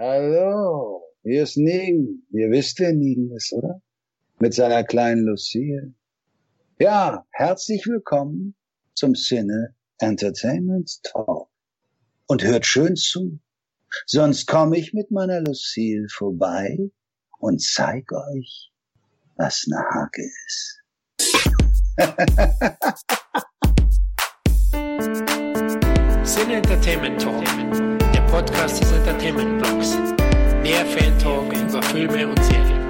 Hallo, hier ist Nigen. Ihr wisst, wer Nigen ist, oder? Mit seiner kleinen Lucille. Ja, herzlich willkommen zum Sinne Entertainment Talk. Und hört schön zu, sonst komme ich mit meiner Lucille vorbei und zeig euch, was eine Hake ist. Sin Entertainment Talk, Podcast des Entertainment Blogs. Mehr Fan Talk über Filme und Serien.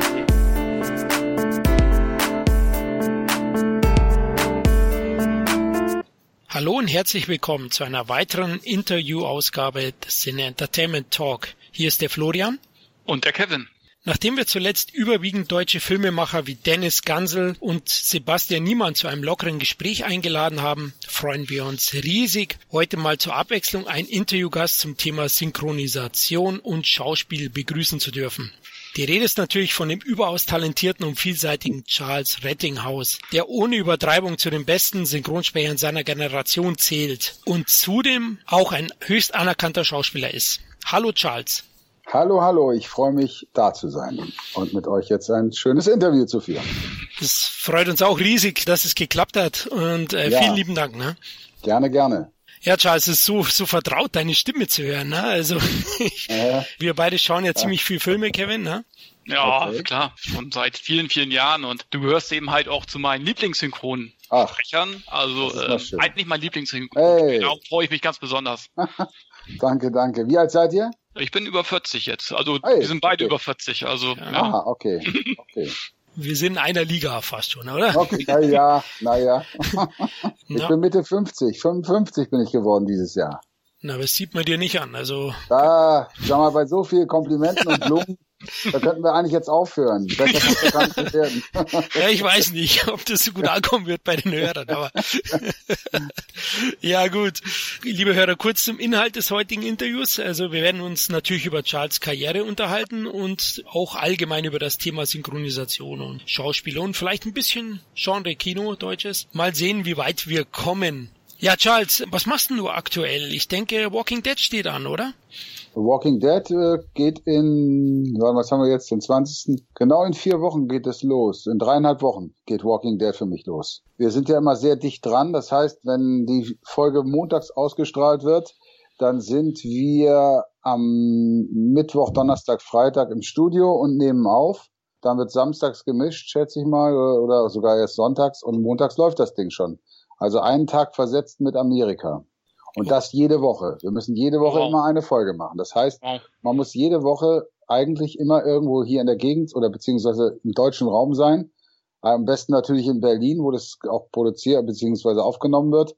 Hallo und herzlich willkommen zu einer weiteren Interview-Ausgabe des Sin Entertainment Talk. Hier ist der Florian. Und der Kevin. Nachdem wir zuletzt überwiegend deutsche Filmemacher wie Dennis Gansel und Sebastian Niemann zu einem lockeren Gespräch eingeladen haben, freuen wir uns riesig, heute mal zur Abwechslung einen Interviewgast zum Thema Synchronisation und Schauspiel begrüßen zu dürfen. Die Rede ist natürlich von dem überaus talentierten und vielseitigen Charles Rettinghaus, der ohne Übertreibung zu den besten Synchronsprechern seiner Generation zählt und zudem auch ein höchst anerkannter Schauspieler ist. Hallo Charles. Hallo, hallo, ich freue mich, da zu sein und mit euch jetzt ein schönes Interview zu führen. Es freut uns auch riesig, dass es geklappt hat und äh, ja. vielen lieben Dank. Ne? Gerne, gerne. Ja, Charles, es ist so, so vertraut, deine Stimme zu hören. Ne? Also ja. wir beide schauen ja, ja, ziemlich viel Filme, Kevin. Ne? Ja, okay. klar, schon seit vielen, vielen Jahren und du gehörst eben halt auch zu meinen Lieblingssynchronen. Sprechern. Also äh, eigentlich mein Lieblingssynchron. Hey. Darauf freue ich mich ganz besonders. danke, danke. Wie alt seid ihr? Ich bin über 40 jetzt. Also hey, wir sind beide okay. über 40. Also ja. ja. Aha, okay. okay. Wir sind in einer Liga fast schon, oder? Okay, na ja, naja. ich bin Mitte 50. 55 bin ich geworden dieses Jahr. Na, das sieht man dir nicht an. Also. Da, sag mal, bei so vielen Komplimenten und Blumen da könnten wir eigentlich jetzt aufhören. Ja, ich weiß nicht, ob das so gut ankommen wird bei den Hörern, aber ja gut. Liebe Hörer, kurz zum Inhalt des heutigen Interviews. Also wir werden uns natürlich über Charles Karriere unterhalten und auch allgemein über das Thema Synchronisation und Schauspieler und vielleicht ein bisschen Genre Kino, Deutsches. Mal sehen, wie weit wir kommen. Ja, Charles, was machst denn du aktuell? Ich denke, Walking Dead steht an, oder? Walking Dead äh, geht in, was haben wir jetzt, den 20. Genau in vier Wochen geht es los. In dreieinhalb Wochen geht Walking Dead für mich los. Wir sind ja immer sehr dicht dran. Das heißt, wenn die Folge montags ausgestrahlt wird, dann sind wir am Mittwoch, Donnerstag, Freitag im Studio und nehmen auf. Dann wird samstags gemischt, schätze ich mal, oder sogar erst sonntags und montags läuft das Ding schon. Also einen Tag versetzt mit Amerika. Und das jede Woche. Wir müssen jede Woche wow. immer eine Folge machen. Das heißt, man muss jede Woche eigentlich immer irgendwo hier in der Gegend oder beziehungsweise im deutschen Raum sein. Am besten natürlich in Berlin, wo das auch produziert beziehungsweise aufgenommen wird.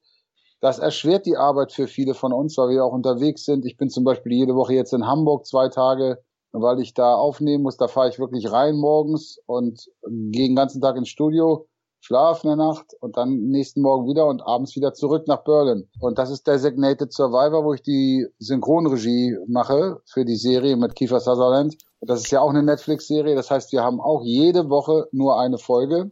Das erschwert die Arbeit für viele von uns, weil wir auch unterwegs sind. Ich bin zum Beispiel jede Woche jetzt in Hamburg zwei Tage, weil ich da aufnehmen muss. Da fahre ich wirklich rein morgens und gehe den ganzen Tag ins Studio schlafe eine Nacht und dann nächsten Morgen wieder und abends wieder zurück nach Berlin. Und das ist Designated Survivor, wo ich die Synchronregie mache für die Serie mit Kiefer Sutherland. Und das ist ja auch eine Netflix-Serie. Das heißt, wir haben auch jede Woche nur eine Folge.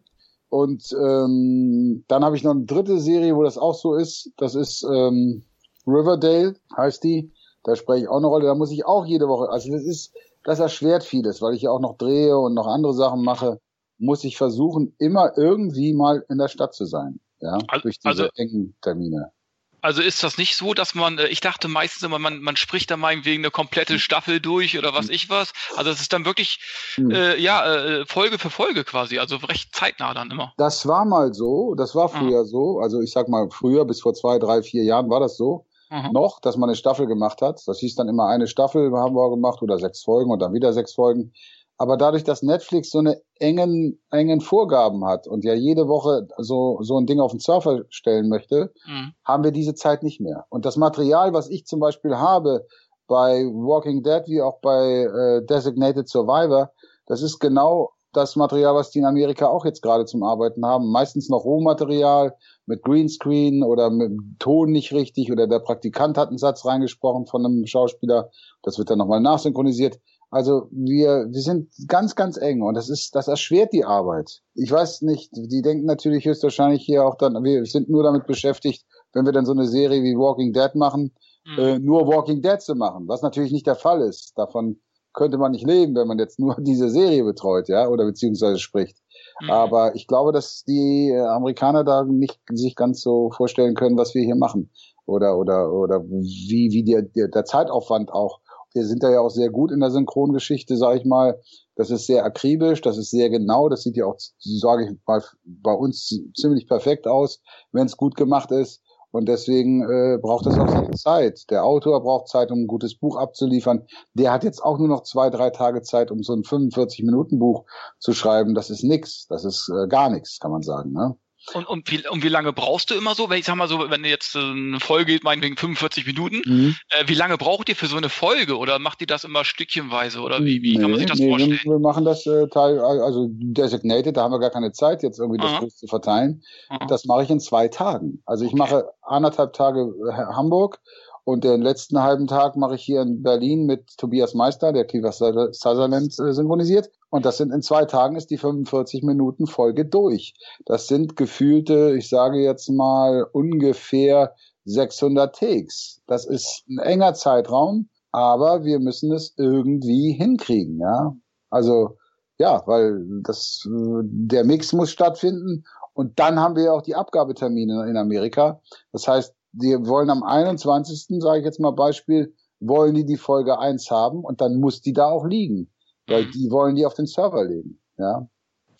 Und ähm, dann habe ich noch eine dritte Serie, wo das auch so ist. Das ist ähm, Riverdale, heißt die. Da spreche ich auch eine Rolle. Da muss ich auch jede Woche. Also das ist, das erschwert vieles, weil ich ja auch noch drehe und noch andere Sachen mache muss ich versuchen, immer irgendwie mal in der Stadt zu sein. Ja, durch diese also, engen Termine. Also ist das nicht so, dass man, äh, ich dachte meistens immer, man, man spricht da meinetwegen eine komplette hm. Staffel durch oder was hm. ich was. Also es ist dann wirklich, hm. äh, ja, äh, Folge für Folge quasi, also recht zeitnah dann immer. Das war mal so, das war früher mhm. so. Also ich sag mal, früher bis vor zwei, drei, vier Jahren war das so. Mhm. Noch, dass man eine Staffel gemacht hat. Das hieß dann immer eine Staffel haben wir gemacht oder sechs Folgen und dann wieder sechs Folgen. Aber dadurch, dass Netflix so eine engen, engen Vorgaben hat und ja jede Woche so, so ein Ding auf den Surfer stellen möchte, mhm. haben wir diese Zeit nicht mehr. Und das Material, was ich zum Beispiel habe bei Walking Dead wie auch bei äh, Designated Survivor, das ist genau das Material, was die in Amerika auch jetzt gerade zum Arbeiten haben. Meistens noch Rohmaterial mit Greenscreen oder mit Ton nicht richtig oder der Praktikant hat einen Satz reingesprochen von einem Schauspieler. Das wird dann nochmal nachsynchronisiert. Also wir, wir sind ganz, ganz eng und das ist, das erschwert die Arbeit. Ich weiß nicht, die denken natürlich höchstwahrscheinlich hier auch dann, wir sind nur damit beschäftigt, wenn wir dann so eine Serie wie Walking Dead machen, mhm. äh, nur Walking Dead zu machen, was natürlich nicht der Fall ist. Davon könnte man nicht leben, wenn man jetzt nur diese Serie betreut, ja, oder beziehungsweise spricht. Mhm. Aber ich glaube, dass die äh, Amerikaner da nicht sich ganz so vorstellen können, was wir hier machen. Oder, oder, oder wie, wie der, der, der Zeitaufwand auch. Wir sind da ja auch sehr gut in der Synchrongeschichte, sage ich mal. Das ist sehr akribisch, das ist sehr genau. Das sieht ja auch, sage ich mal, bei uns ziemlich perfekt aus, wenn es gut gemacht ist. Und deswegen äh, braucht das auch seine Zeit. Der Autor braucht Zeit, um ein gutes Buch abzuliefern. Der hat jetzt auch nur noch zwei, drei Tage Zeit, um so ein 45-Minuten-Buch zu schreiben. Das ist nix. Das ist äh, gar nichts, kann man sagen. Ne? Und, und, wie, und wie lange brauchst du immer so? Wenn ich sag mal so, wenn jetzt eine Folge geht, meinetwegen 45 Minuten, mhm. äh, wie lange braucht ihr für so eine Folge? Oder macht ihr das immer stückchenweise? Oder wie, wie nee, kann man sich das nee, vorstellen? Wir, machen das äh, Teil, also designated, da haben wir gar keine Zeit, jetzt irgendwie das groß zu verteilen. Aha. Das mache ich in zwei Tagen. Also ich okay. mache anderthalb Tage äh, Hamburg und den letzten halben Tag mache ich hier in Berlin mit Tobias Meister, der Kiefer Sutherland äh, synchronisiert. Und das sind in zwei Tagen ist die 45 Minuten Folge durch. Das sind gefühlte, ich sage jetzt mal ungefähr 600 Takes. Das ist ein enger Zeitraum, aber wir müssen es irgendwie hinkriegen, ja. Also, ja, weil das, der Mix muss stattfinden und dann haben wir ja auch die Abgabetermine in Amerika. Das heißt, die wollen am 21. sage ich jetzt mal Beispiel, wollen die die Folge 1 haben und dann muss die da auch liegen, weil mhm. die wollen die auf den Server legen, ja.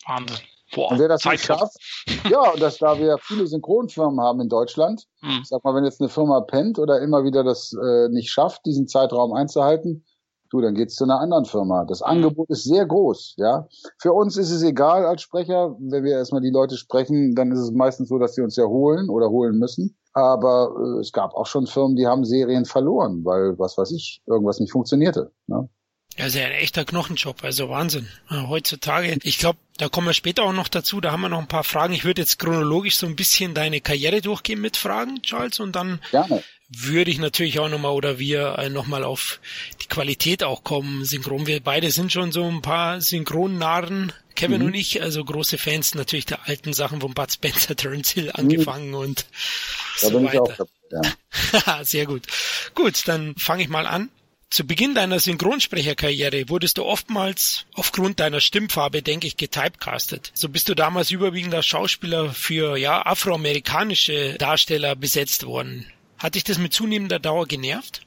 Wahnsinn. Boah, und wer das nicht schafft, ja, und dass da wir viele Synchronfirmen haben in Deutschland, mhm. sag mal, wenn jetzt eine Firma pennt oder immer wieder das äh, nicht schafft, diesen Zeitraum einzuhalten, du, dann geht's zu einer anderen Firma. Das mhm. Angebot ist sehr groß, ja. Für uns ist es egal als Sprecher, wenn wir erstmal die Leute sprechen, dann ist es meistens so, dass sie uns ja holen oder holen müssen. Aber äh, es gab auch schon Firmen, die haben Serien verloren, weil, was weiß ich, irgendwas nicht funktionierte. Ne? Ja, ist ja ein echter Knochenjob, also Wahnsinn. heutzutage, ich glaube, da kommen wir später auch noch dazu, da haben wir noch ein paar Fragen. Ich würde jetzt chronologisch so ein bisschen deine Karriere durchgehen mit Fragen, Charles, und dann Gerne. Würde ich natürlich auch nochmal oder wir äh, nochmal auf die Qualität auch kommen. Synchron, wir beide sind schon so ein paar Synchronnarren, Kevin mhm. und ich, also große Fans natürlich der alten Sachen von Bud Spencer, Terence Hill angefangen mhm. und da so weiter. Auch, ja. Sehr gut. Gut, dann fange ich mal an. Zu Beginn deiner Synchronsprecherkarriere wurdest du oftmals aufgrund deiner Stimmfarbe, denke ich, getypecastet. So bist du damals überwiegend als Schauspieler für ja afroamerikanische Darsteller besetzt worden. Hat dich das mit zunehmender Dauer genervt?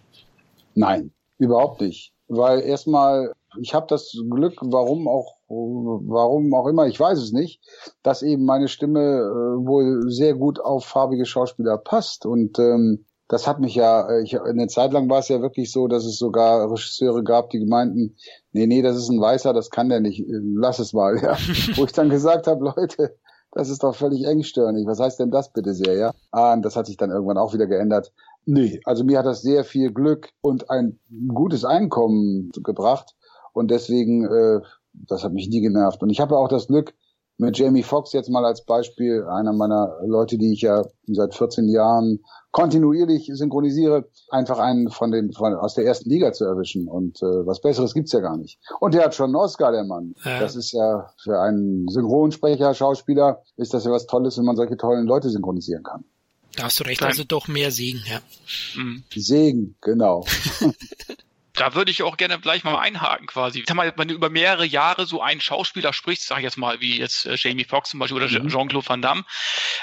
Nein, überhaupt nicht. Weil erstmal, ich habe das Glück, warum auch, warum auch immer, ich weiß es nicht, dass eben meine Stimme äh, wohl sehr gut auf farbige Schauspieler passt. Und ähm, das hat mich ja, äh, ich, eine Zeit lang war es ja wirklich so, dass es sogar Regisseure gab, die meinten, nee, nee, das ist ein Weißer, das kann der nicht, äh, lass es mal, ja. Wo ich dann gesagt habe, Leute, das ist doch völlig engstirnig. Was heißt denn das bitte sehr, ja? Ah, und das hat sich dann irgendwann auch wieder geändert. Nee, also mir hat das sehr viel Glück und ein gutes Einkommen gebracht. Und deswegen, äh, das hat mich nie genervt. Und ich habe auch das Glück, mit Jamie Foxx jetzt mal als Beispiel, einer meiner Leute, die ich ja seit 14 Jahren kontinuierlich synchronisiere, einfach einen von den von, aus der ersten Liga zu erwischen. Und äh, was Besseres gibt's ja gar nicht. Und der hat schon einen Oscar, der Mann. Ja. Das ist ja für einen Synchronsprecher, Schauspieler, ist das ja was Tolles, wenn man solche tollen Leute synchronisieren kann. Da hast du recht, also doch mehr Segen, ja. Mhm. Segen, genau. da würde ich auch gerne gleich mal einhaken quasi. Sag mal, wenn du über mehrere Jahre so einen Schauspieler sprichst, sag ich jetzt mal, wie jetzt äh, Jamie Foxx zum Beispiel oder mhm. Jean-Claude Van Damme,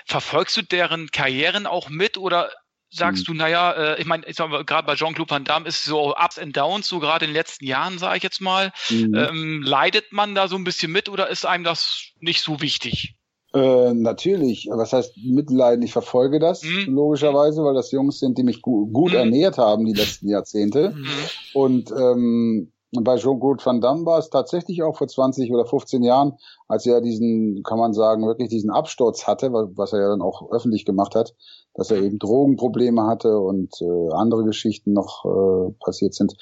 verfolgst du deren Karrieren auch mit oder sagst mhm. du, naja, äh, ich meine, ich sag mal, gerade bei Jean-Claude Van Damme ist so Ups and Downs, so gerade in den letzten Jahren, sage ich jetzt mal. Mhm. Ähm, leidet man da so ein bisschen mit oder ist einem das nicht so wichtig? Äh, natürlich. Was heißt Mitleiden? Ich verfolge das mhm. logischerweise, weil das Jungs sind, die mich gu gut mhm. ernährt haben die letzten Jahrzehnte. Mhm. Und ähm, bei Jean-Claude Van Damme war es tatsächlich auch vor 20 oder 15 Jahren, als er diesen, kann man sagen, wirklich diesen Absturz hatte, was er ja dann auch öffentlich gemacht hat, dass er eben Drogenprobleme hatte und äh, andere Geschichten noch äh, passiert sind.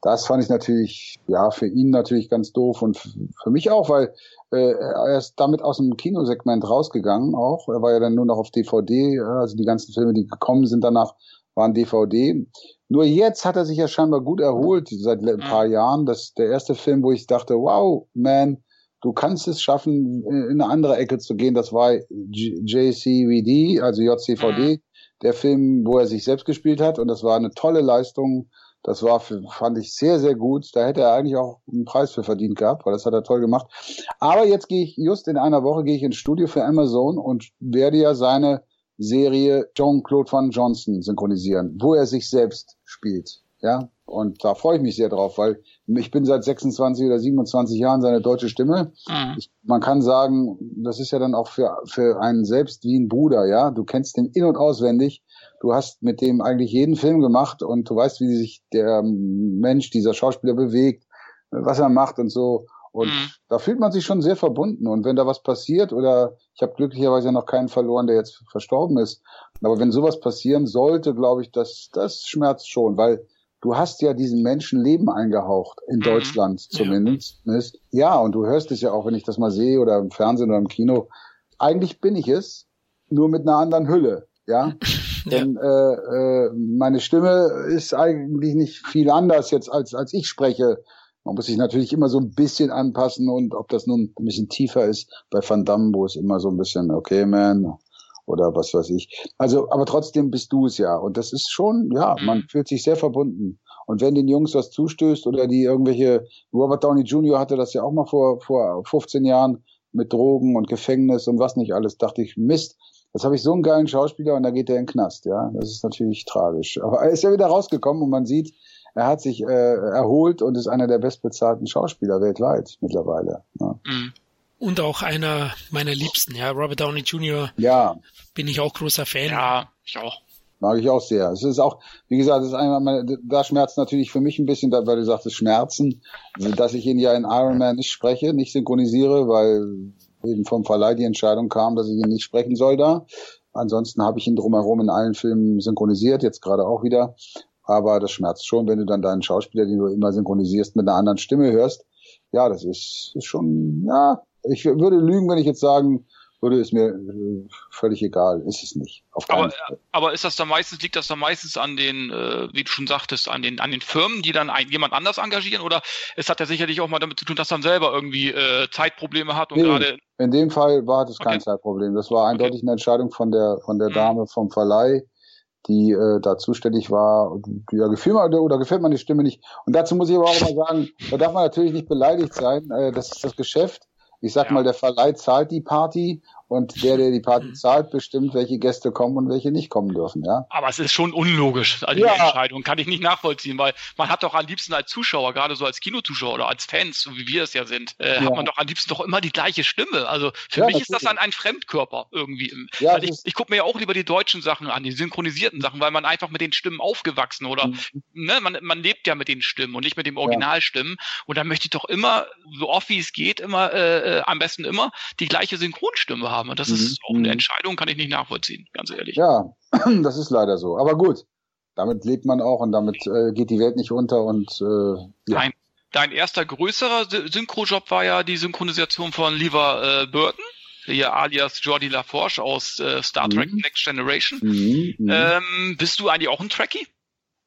Das fand ich natürlich, ja, für ihn natürlich ganz doof und für mich auch, weil äh, er ist damit aus dem Kinosegment rausgegangen auch. Er war ja dann nur noch auf DVD, also die ganzen Filme, die gekommen sind danach, waren DVD. Nur jetzt hat er sich ja scheinbar gut erholt seit ein paar Jahren. Das ist der erste Film, wo ich dachte, wow, man, du kannst es schaffen, in eine andere Ecke zu gehen. Das war JCVD, also JCVD, der Film, wo er sich selbst gespielt hat. Und das war eine tolle Leistung Das war, für, fand ich sehr, sehr gut. Da hätte er eigentlich auch einen Preis für verdient gehabt, weil das hat er toll gemacht. Aber jetzt gehe ich, just in einer Woche gehe ich ins Studio für Amazon und werde ja seine Serie Jean-Claude Van Johnson synchronisieren, wo er sich selbst spielt. Ja, und da freue ich mich sehr drauf, weil ich bin seit 26 oder 27 Jahren seine deutsche Stimme. Mhm. Ich, man kann sagen, das ist ja dann auch für, für einen selbst wie ein Bruder, ja. Du kennst den in- und auswendig. Du hast mit dem eigentlich jeden Film gemacht und du weißt, wie sich der Mensch, dieser Schauspieler bewegt, was er macht und so. Und mhm. da fühlt man sich schon sehr verbunden. Und wenn da was passiert, oder ich habe glücklicherweise noch keinen verloren, der jetzt verstorben ist, aber wenn sowas passieren sollte, glaube ich, das, das schmerzt schon, weil du hast ja diesen Menschen Leben eingehaucht, in mhm. Deutschland zumindest. Ja. ja, und du hörst es ja auch, wenn ich das mal sehe oder im Fernsehen oder im Kino. Eigentlich bin ich es, nur mit einer anderen Hülle. Ja, ja. denn äh, äh, meine Stimme ist eigentlich nicht viel anders jetzt als als ich spreche. Man muss sich natürlich immer so ein bisschen anpassen und ob das nun ein bisschen tiefer ist bei Van Damme, wo es immer so ein bisschen okay man oder was weiß ich. Also, aber trotzdem bist du es ja. Und das ist schon, ja, mhm. man fühlt sich sehr verbunden. Und wenn den Jungs was zustößt oder die irgendwelche, Robert Downey Jr. hatte das ja auch mal vor, vor 15 Jahren mit Drogen und Gefängnis und was nicht alles, dachte ich, Mist, jetzt habe ich so einen geilen Schauspieler und da geht der in den Knast, ja. Das ist natürlich tragisch. Aber er ist ja wieder rausgekommen und man sieht, er hat sich äh, erholt und ist einer der bestbezahlten Schauspieler weltweit mittlerweile. Ja. Mhm und auch einer meiner Liebsten, ja, Robert Downey Jr. Ja. Bin ich auch großer Fan. Ja, ich auch. Mag ich auch sehr. Es ist auch, wie gesagt, es ist einmal meine, da schmerzt natürlich für mich ein bisschen, weil du sagst, es Schmerzen, dass ich ihn ja in Iron Man nicht spreche, nicht synchronisiere, weil eben vom Verleih die Entscheidung kam, dass ich ihn nicht sprechen soll da. Ansonsten habe ich ihn drumherum in allen Filmen synchronisiert, jetzt gerade auch wieder. Aber das schmerzt schon, wenn du dann deinen Schauspieler, den du immer synchronisierst, mit einer anderen Stimme hörst. Ja, das ist, ist schon, ja, ich würde lügen, wenn ich jetzt sagen würde, ist mir äh, völlig egal, ist es nicht. aber, aber ist das dann meistens, liegt das dann meistens an den, äh, wie du schon sagtest, an den, an den Firmen, die dann ein, jemand anders engagieren? Oder es hat ja sicherlich auch mal damit zu tun, dass dann selber irgendwie äh, Zeitprobleme hat und nee, gerade. In dem Fall war das kein okay. Zeitproblem. Das war eindeutig okay. eine Entscheidung von der von der mhm. Dame vom Verleih die äh, da zuständig war. Ja, gefällt mir oder gefällt mir die Stimme nicht. Und dazu muss ich aber auch mal sagen, da darf man natürlich nicht beleidigt sein. Äh, das ist das Geschäft. Ich sag ja. mal, der Verleih zahlt die Party und der, der die Party zahlt, bestimmt, welche Gäste kommen und welche nicht kommen dürfen, ja. Aber es ist schon unlogisch, also ja. die Entscheidung kann ich nicht nachvollziehen, weil man hat doch am liebsten als Zuschauer, gerade so als Kinozuschauer oder als Fans, so wie wir es ja sind, äh, ja. hat man doch am liebsten doch immer die gleiche Stimme. Also für ja, mich ist das dann ein Fremdkörper irgendwie. Ja, weil ich, ich gucke mir ja auch lieber die deutschen Sachen an, die synchronisierten Sachen, weil man einfach mit den Stimmen aufgewachsen oder mhm. ne, man, man lebt ja mit den Stimmen und nicht mit dem Originalstimmen. Und dann möchte ich doch immer, so oft wie es geht, immer äh, äh am besten immer die gleiche Synchronstimme haben haben. Und das mhm. ist auch eine mhm. Entscheidung, kann ich nicht nachvollziehen, ganz ehrlich. Ja, das ist leider so. Aber gut, damit lebt man auch und damit äh, geht die Welt nicht unter und äh, ja. Nein. Dein erster größerer Synchrojob war ja die Synchronisation von Lever äh, Burton hier alias Jordi LaForge aus äh, Star Trek mhm. Next Generation. Mhm, mhm. ähm, bist du eigentlich auch ein Trekkie?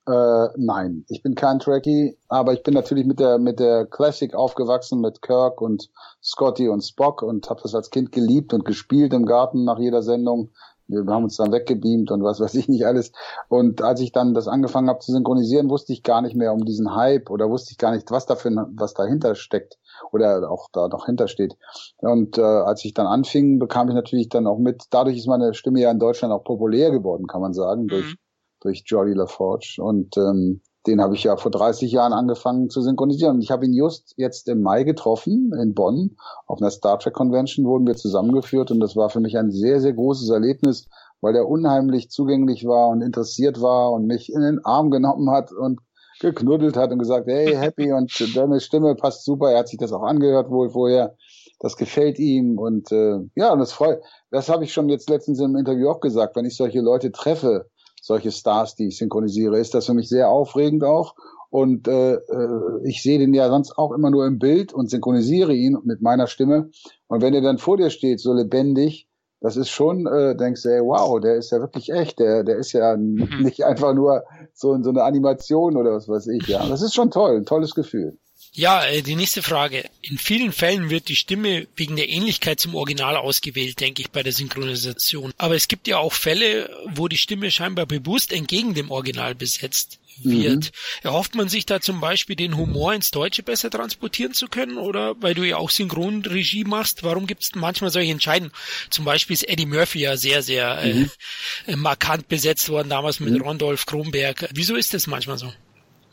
Äh, nein, ich bin kein Trekkie, aber ich bin natürlich mit der mit der Classic aufgewachsen mit Kirk und Scotty und Spock und habe das als Kind geliebt und gespielt im Garten nach jeder Sendung. Wir haben uns dann weggebeamt und was weiß ich nicht alles. Und als ich dann das angefangen habe zu synchronisieren, wusste ich gar nicht mehr um diesen Hype oder wusste ich gar nicht, was dafür was dahinter steckt oder auch da noch hintersteht. Und äh, als ich dann anfing, bekam ich natürlich dann auch mit. Dadurch ist meine Stimme ja in Deutschland auch populär geworden, kann man sagen, mhm. Durch Jordi LaForge. Und ähm, den habe ich ja vor 30 Jahren angefangen zu synchronisieren. Und ich habe ihn just jetzt im Mai getroffen in Bonn. Auf einer Star Trek Convention wurden wir zusammengeführt und das war für mich ein sehr, sehr großes Erlebnis, weil er unheimlich zugänglich war und interessiert war und mich in den Arm genommen hat und geknuddelt hat und gesagt, hey, happy und deine Stimme passt super. Er hat sich das auch angehört wohl vorher. Das gefällt ihm und äh, ja, und das freut. Das habe ich schon jetzt letztens im Interview auch gesagt, wenn ich solche Leute treffe, solche Stars, die ich synchronisiere, ist das für mich sehr aufregend auch. Und äh, äh, ich sehe den ja sonst auch immer nur im Bild und synchronisiere ihn mit meiner Stimme. Und wenn er dann vor dir steht, so lebendig, das ist schon, äh, denkst du, ey, wow, der ist ja wirklich echt, der, der ist ja mhm. nicht einfach nur so, so eine Animation oder was weiß ich, ja. Das ist schon toll, ein tolles Gefühl. Ja, äh, die nächste Frage. In vielen Fällen wird die Stimme wegen der Ähnlichkeit zum Original ausgewählt, denke ich, bei der Synchronisation. Aber es gibt ja auch Fälle, wo die Stimme scheinbar bewusst entgegen dem Original besetzt wird. Mhm. Erhofft man sich da zum Beispiel den Humor ins Deutsche besser transportieren zu können oder weil du ja auch Synchronregie machst, warum gibt es manchmal solche Entscheidungen? Zum Beispiel ist Eddie Murphy ja sehr, sehr mhm. äh, markant besetzt worden, damals mit mhm. Rondolf Kronberg. Wieso ist das manchmal so?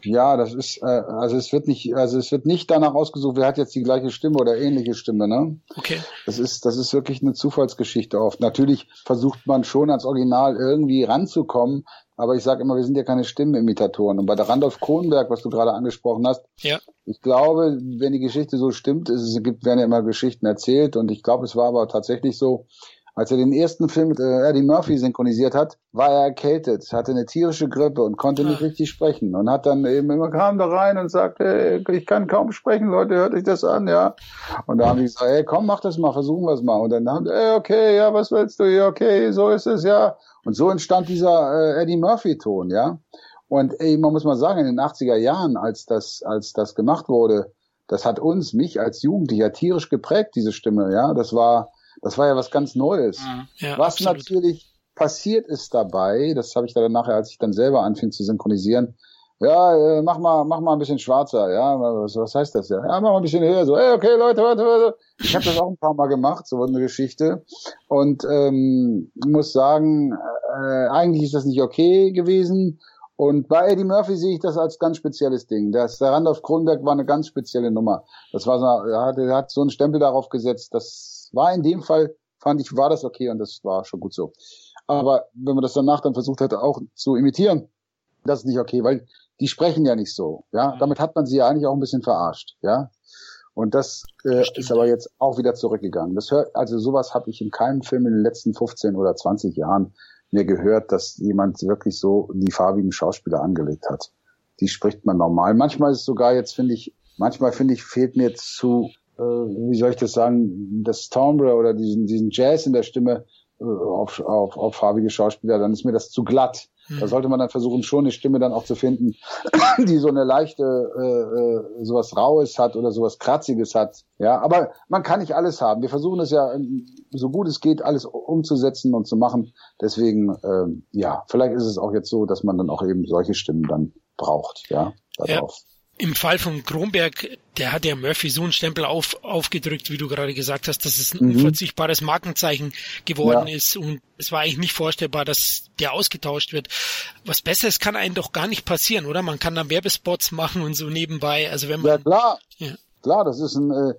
Ja, das ist, äh, also es wird nicht, also es wird nicht danach ausgesucht, wer hat jetzt die gleiche Stimme oder ähnliche Stimme, ne? Okay. Das ist, das ist wirklich eine Zufallsgeschichte oft. Natürlich versucht man schon ans Original irgendwie ranzukommen, aber ich sage immer, wir sind ja keine Stimmenimitatoren. Und bei der Randolph Kronberg, was du gerade angesprochen hast, ja. ich glaube, wenn die Geschichte so stimmt, es gibt, werden ja immer Geschichten erzählt und ich glaube, es war aber tatsächlich so, als er den ersten Film mit äh, Eddie Murphy synchronisiert hat, war er erkältet, hatte eine tierische Grippe und konnte nicht richtig sprechen und hat dann eben immer kam da rein und sagte, ich kann kaum sprechen, Leute, hört euch das an, ja. Und da haben die gesagt, hey, komm, mach das mal, versuchen wir es mal. Und dann haben die, hey, okay, ja, was willst du? Ja, okay, so ist es, ja. Und so entstand dieser äh, Eddie Murphy-Ton, ja. Und ey, man muss mal sagen, in den 80er Jahren, als das, als das gemacht wurde, das hat uns, mich als Jugendlicher tierisch geprägt, diese Stimme, ja. Das war, das war ja was ganz Neues. Mhm. Ja, was absolut. natürlich passiert ist dabei, das habe ich dann nachher, als ich dann selber anfing zu synchronisieren, ja, äh, mach mal, mach mal ein bisschen schwarzer, ja, was, was heißt das ja? Ja, mach mal ein bisschen höher, so, hey, okay, Leute, warte, warte. Ich habe das auch ein paar Mal gemacht, so eine Geschichte. Und ähm, muss sagen, äh, eigentlich ist das nicht okay gewesen. Und bei Eddie Murphy sehe ich das als ganz spezielles Ding. Das, der Randolph Kronberg war eine ganz spezielle Nummer. Das war so, er hat, er hat so einen Stempel darauf gesetzt, dass war in dem Fall, fand ich, war das okay und das war schon gut so. Aber wenn man das danach dann versucht hätte, auch zu imitieren, das ist nicht okay, weil die sprechen ja nicht so. Ja, mhm. damit hat man sie ja eigentlich auch ein bisschen verarscht. Ja, und das äh, ist aber jetzt auch wieder zurückgegangen. Das hört, also sowas habe ich in keinem Film in den letzten 15 oder 20 Jahren mir gehört, dass jemand wirklich so die farbigen Schauspieler angelegt hat. Die spricht man normal. Manchmal ist sogar jetzt, finde ich, manchmal finde ich, fehlt mir zu äh, wie soll ich das sagen, das Timbre oder diesen, diesen Jazz in der Stimme äh, auf, auf, auf farbige Schauspieler, dann ist mir das zu glatt. Da hm. sollte man dann versuchen, schon eine Stimme dann auch zu finden, die so eine leichte, äh, äh, sowas Raues hat oder sowas Kratziges hat. Ja, aber man kann nicht alles haben. Wir versuchen es ja, ähm, so gut es geht, alles umzusetzen und zu machen. Deswegen, ähm, ja, vielleicht ist es auch jetzt so, dass man dann auch eben solche Stimmen dann braucht, ja, darauf. Ja. Im Fall von Kronberg, der hat ja Murphy so einen Stempel auf, aufgedrückt, wie du gerade gesagt hast, dass es ein mhm. unverzichtbares Markenzeichen geworden ja. ist und es war eigentlich nicht vorstellbar, dass der ausgetauscht wird. Was Besseres kann einem doch gar nicht passieren, oder? Man kann dann Werbespots machen und so nebenbei. Also wenn man ja klar, ja. klar, das ist ein, äh,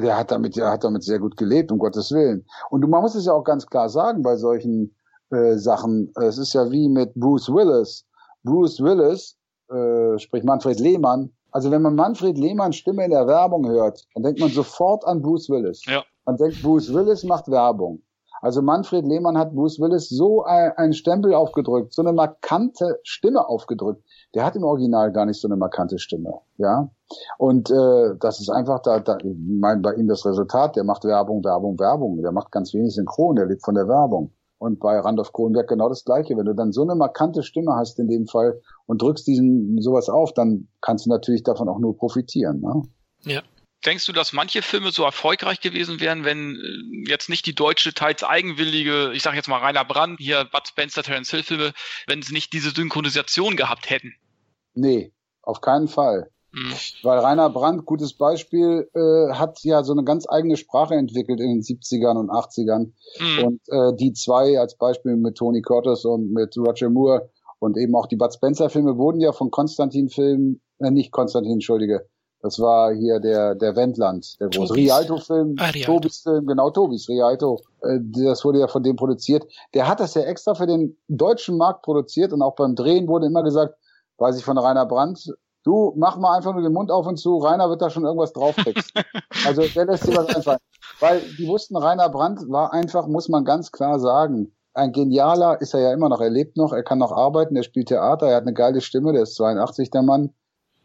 der hat damit, der hat damit sehr gut gelebt, um Gottes willen. Und man muss es ja auch ganz klar sagen bei solchen äh, Sachen. Es ist ja wie mit Bruce Willis. Bruce Willis, äh, sprich Manfred Lehmann, also wenn man Manfred Lehmanns Stimme in der Werbung hört, dann denkt man sofort an Bruce Willis. Ja. Man denkt, Bruce Willis macht Werbung. Also Manfred Lehmann hat Bruce Willis so einen Stempel aufgedrückt, so eine markante Stimme aufgedrückt. Der hat im Original gar nicht so eine markante Stimme, ja. Und äh, das ist einfach da, da ich meine bei ihm das Resultat. Der macht Werbung, Werbung, Werbung. Der macht ganz wenig Synchron. Der lebt von der Werbung. Und bei Randolph Kronberg genau das Gleiche. Wenn du dann so eine markante Stimme hast in dem Fall und drückst diesen sowas auf, dann kannst du natürlich davon auch nur profitieren. Ne? Ja. Denkst du, dass manche Filme so erfolgreich gewesen wären, wenn äh, jetzt nicht die deutsche, teils eigenwillige, ich sage jetzt mal Rainer Brandt, hier Bud Spencer, Terence Hill Filme, wenn sie nicht diese Synchronisation gehabt hätten? Nee, auf keinen Fall. Mhm. Weil Rainer Brandt, gutes Beispiel, äh, hat ja so eine ganz eigene Sprache entwickelt in den 70ern und 80ern. Mhm. Und äh, die zwei als Beispiel mit Tony Curtis und mit Roger Moore und eben auch die Bud Spencer Filme wurden ja von Konstantin Film, äh, nicht Konstantin, entschuldige, das war hier der, der Wendland, der große Rialto-Film, ah, Rialto. Tobis Film, genau, Tobis Rialto. Äh, das wurde ja von dem produziert. Der hat das ja extra für den deutschen Markt produziert und auch beim Drehen wurde immer gesagt, weiß ich von Rainer Brandt, Du, mach mal einfach nur den Mund auf und zu, Rainer wird da schon irgendwas drauftext. also der lässt sich was einfallen. Weil die wussten, Rainer Brandt war einfach, muss man ganz klar sagen, ein genialer ist er ja immer noch. Er lebt noch, er kann noch arbeiten, er spielt Theater, er hat eine geile Stimme, der ist 82, der Mann.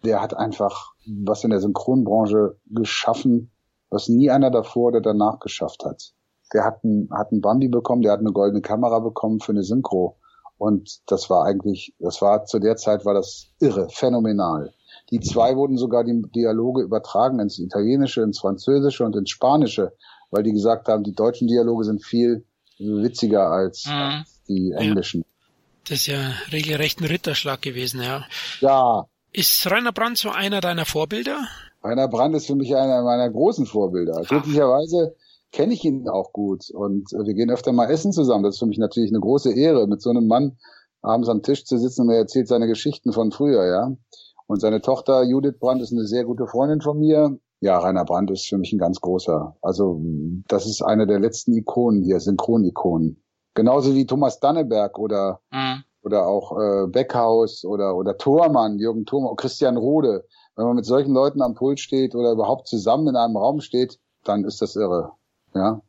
Der hat einfach was in der Synchronbranche geschaffen, was nie einer davor oder danach geschafft hat. Der hat einen, hat einen Bambi bekommen, der hat eine goldene Kamera bekommen für eine Synchro. Und das war eigentlich, das war zu der Zeit war das irre, phänomenal. Die zwei wurden sogar die Dialoge übertragen ins Italienische, ins Französische und ins Spanische, weil die gesagt haben, die deutschen Dialoge sind viel witziger als, mhm. die englischen. Das ist ja regelrecht ein Ritterschlag gewesen, ja. Ja. Ist Rainer Brandt so einer deiner Vorbilder? Rainer Brandt ist für mich einer meiner großen Vorbilder. Glücklicherweise kenne ich ihn auch gut und wir gehen öfter mal essen zusammen. Das ist für mich natürlich eine große Ehre, mit so einem Mann abends am Tisch zu sitzen und er erzählt seine Geschichten von früher, ja. Und seine Tochter Judith Brandt ist eine sehr gute Freundin von mir. Ja, Rainer Brandt ist für mich ein ganz großer. Also das ist eine der letzten Ikonen hier, Synchronikonen. Genauso wie Thomas Danneberg oder mhm. oder auch äh, Beckhaus oder oder Thormann, Jürgen Thormann, Christian Rode. Wenn man mit solchen Leuten am Pult steht oder überhaupt zusammen in einem Raum steht, dann ist das irre. Ja.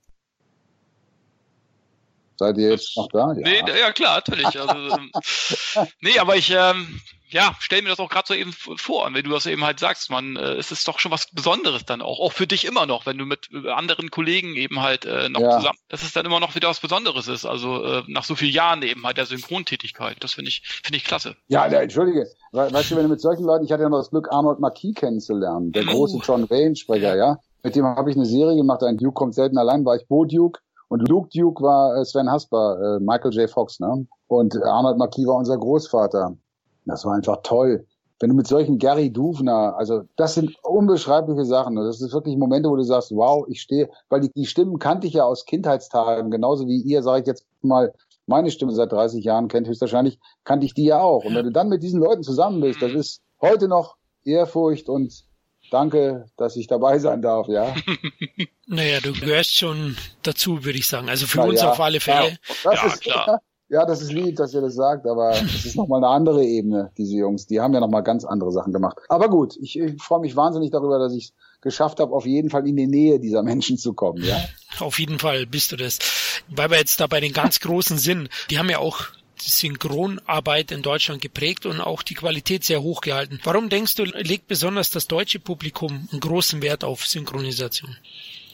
Seid ihr jetzt noch da? Ja, nee, ja klar, natürlich. Also, ähm, nee, aber ich, ähm, ja, stell mir das auch gerade so eben vor. Und wenn du das eben halt sagst, man, äh, es ist doch schon was Besonderes dann auch, auch für dich immer noch, wenn du mit äh, anderen Kollegen eben halt äh, noch ja. zusammen, dass es dann immer noch wieder was Besonderes ist. Also äh, nach so vielen Jahren eben halt der Synchrontätigkeit. Das finde ich, finde ich klasse. Ja, ja, entschuldige. Weißt du, wenn du mit solchen Leuten, ich hatte ja noch das Glück, Arnold Marquis kennenzulernen, der oh. große John Wayne-Sprecher, ja. Mit dem habe ich eine Serie gemacht, ein Duke kommt selten allein, war ich Bo Duke. Und Luke Duke war äh, Sven Hasper, äh, Michael J. Fox, ne? Und Arnold Marquis war unser Großvater. Das war einfach toll. Wenn du mit solchen Gary Duvner, also das sind unbeschreibliche Sachen. Das sind wirklich Momente, wo du sagst, wow, ich stehe, weil die, die Stimmen kannte ich ja aus Kindheitstagen, genauso wie ihr, sage ich jetzt mal, meine Stimme seit 30 Jahren kennt höchstwahrscheinlich, kannte ich die ja auch. Und wenn du dann mit diesen Leuten zusammen bist, das ist heute noch Ehrfurcht und danke, dass ich dabei sein darf, ja. naja, du gehörst schon dazu, würde ich sagen. Also für Na, uns ja, auf alle Fälle. Ja, ja ist, klar. Ja, das ist lieb, dass ihr das sagt, aber es ist nochmal eine andere Ebene, diese Jungs. Die haben ja nochmal ganz andere Sachen gemacht. Aber gut, ich, ich freue mich wahnsinnig darüber, dass ich es geschafft habe, auf jeden Fall in die Nähe dieser Menschen zu kommen, ja. Auf jeden Fall bist du das. Weil wir jetzt da bei den ganz großen sind, die haben ja auch Synchronarbeit in Deutschland geprägt und auch die Qualität sehr hoch gehalten. Warum denkst du, legt besonders das deutsche Publikum einen großen Wert auf Synchronisation?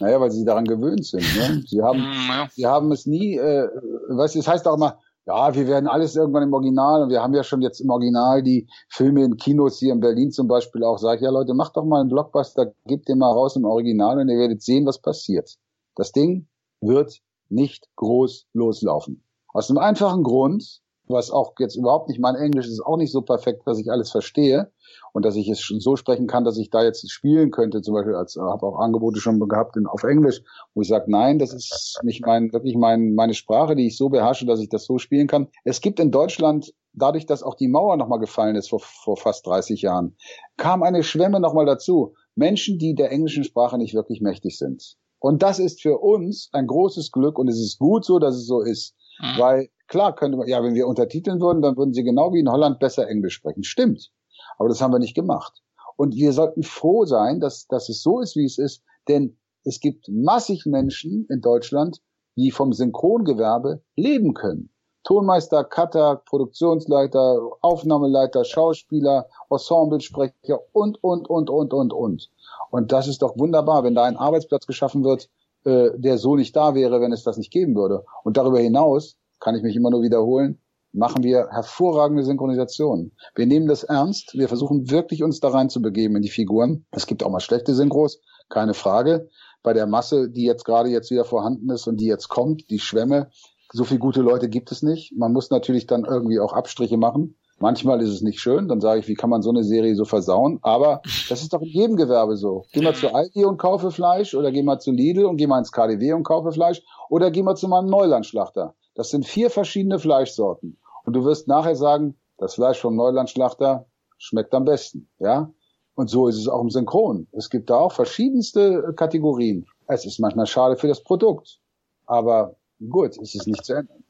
Naja, weil sie daran gewöhnt sind. Ne? Sie haben, mm, sie haben es nie, äh, weißt du, es heißt auch immer, ja, wir werden alles irgendwann im Original und wir haben ja schon jetzt im Original die Filme in Kinos hier in Berlin zum Beispiel auch. Sag ich, ja Leute, macht doch mal einen Blockbuster, gebt den mal raus im Original und ihr werdet sehen, was passiert. Das Ding wird nicht groß loslaufen. Aus einem einfachen Grund, was auch jetzt überhaupt nicht, mein Englisch ist auch nicht so perfekt, dass ich alles verstehe und dass ich es schon so sprechen kann, dass ich da jetzt spielen könnte, zum Beispiel als habe auch Angebote schon gehabt in, auf Englisch, wo ich sage, nein, das ist nicht mein wirklich mein, meine Sprache, die ich so beherrsche, dass ich das so spielen kann. Es gibt in Deutschland dadurch, dass auch die Mauer nochmal gefallen ist vor, vor fast 30 Jahren, kam eine Schwemme nochmal dazu. Menschen, die der englischen Sprache nicht wirklich mächtig sind. Und das ist für uns ein großes Glück und es ist gut so, dass es so ist. Mhm. Weil klar könnte man, ja, wenn wir untertiteln würden, dann würden sie genau wie in Holland besser Englisch sprechen. Stimmt. Aber das haben wir nicht gemacht. Und wir sollten froh sein, dass, dass es so ist, wie es ist, denn es gibt massig Menschen in Deutschland, die vom Synchrongewerbe leben können. Tonmeister, Cutter, Produktionsleiter, Aufnahmeleiter, Schauspieler, Ensemblesprecher und, und, und, und, und, und. Und das ist doch wunderbar, wenn da ein Arbeitsplatz geschaffen wird, äh, der so nicht da wäre, wenn es das nicht geben würde. Und darüber hinaus kann ich mich immer nur wiederholen, machen wir hervorragende Synchronisationen. Wir nehmen das ernst, wir versuchen wirklich uns da rein zu begeben in die Figuren. Es gibt auch mal schlechte Synchros, keine Frage. Bei der Masse, die jetzt gerade jetzt wieder vorhanden ist und die jetzt kommt, die Schwämme, so viele gute Leute gibt es nicht. Man muss natürlich dann irgendwie auch Abstriche machen. Manchmal ist es nicht schön, dann sage ich, wie kann man so eine Serie so versauen? Aber das ist doch in jedem Gewerbe so. Geh mal zu Aldi und kaufe Fleisch oder geh mal zu Lidl und geh mal ins KDW und kaufe Fleisch oder geh mal zu meinem Neulandschlachter. Das sind vier verschiedene Fleischsorten. Und du wirst nachher sagen, das Fleisch vom Neulandschlachter schmeckt am besten, ja? Und so ist es auch im Synchron. Es gibt da auch verschiedenste Kategorien. Es ist manchmal schade für das Produkt. Aber gut, es ist nicht zu ändern.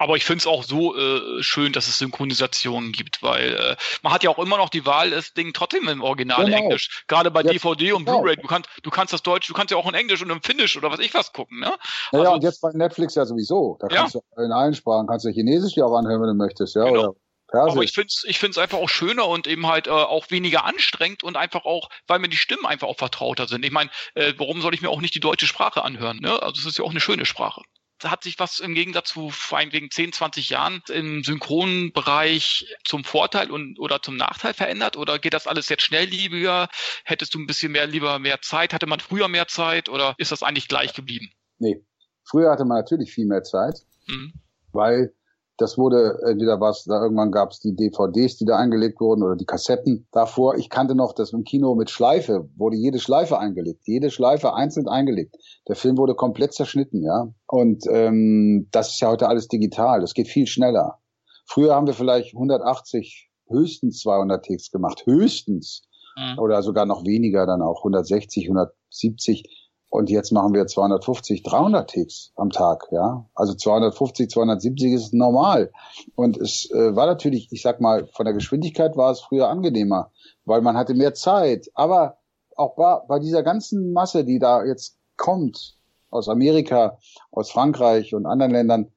Aber ich finde es auch so äh, schön, dass es Synchronisationen gibt, weil äh, man hat ja auch immer noch die Wahl, das Ding trotzdem im Original genau. Englisch. Gerade bei jetzt, DVD und genau. Blu-ray. Du kannst, du kannst das Deutsch, du kannst ja auch in Englisch und im Finnisch oder was ich was gucken, ne? Naja, also, und jetzt bei Netflix ja sowieso. Da kannst ja. du in allen Sprachen, kannst du Chinesisch ja auch anhören, wenn du möchtest, ja. Genau. Oder Persisch. Aber ich finde es ich find's einfach auch schöner und eben halt äh, auch weniger anstrengend und einfach auch, weil mir die Stimmen einfach auch vertrauter sind. Ich meine, äh, warum soll ich mir auch nicht die deutsche Sprache anhören? Ne? Also es ist ja auch eine schöne Sprache hat sich was im Gegensatz zu vor wegen 10, 20 Jahren im Synchronbereich zum Vorteil und oder zum Nachteil verändert? Oder geht das alles jetzt schnellliebiger? Hättest du ein bisschen mehr lieber mehr Zeit? Hatte man früher mehr Zeit oder ist das eigentlich gleich geblieben? Nee. Früher hatte man natürlich viel mehr Zeit, mhm. weil Das wurde, entweder was, da irgendwann gab es die DVDs, die da eingelegt wurden oder die Kassetten. Davor, ich kannte noch das im Kino mit Schleife, wurde jede Schleife eingelegt, jede Schleife einzeln eingelegt. Der Film wurde komplett zerschnitten, ja. Und ähm, das ist ja heute alles digital. Das geht viel schneller. Früher haben wir vielleicht 180, höchstens 200 Takes gemacht, höchstens. Mhm. Oder sogar noch weniger, dann auch 160, 170. Und jetzt machen wir 250, 300 Ticks am Tag, ja. Also 250, 270 ist normal. Und es äh, war natürlich, ich sag mal, von der Geschwindigkeit war es früher angenehmer, weil man hatte mehr Zeit. Aber auch bei, bei dieser ganzen Masse, die da jetzt kommt, aus Amerika, aus Frankreich und anderen Ländern,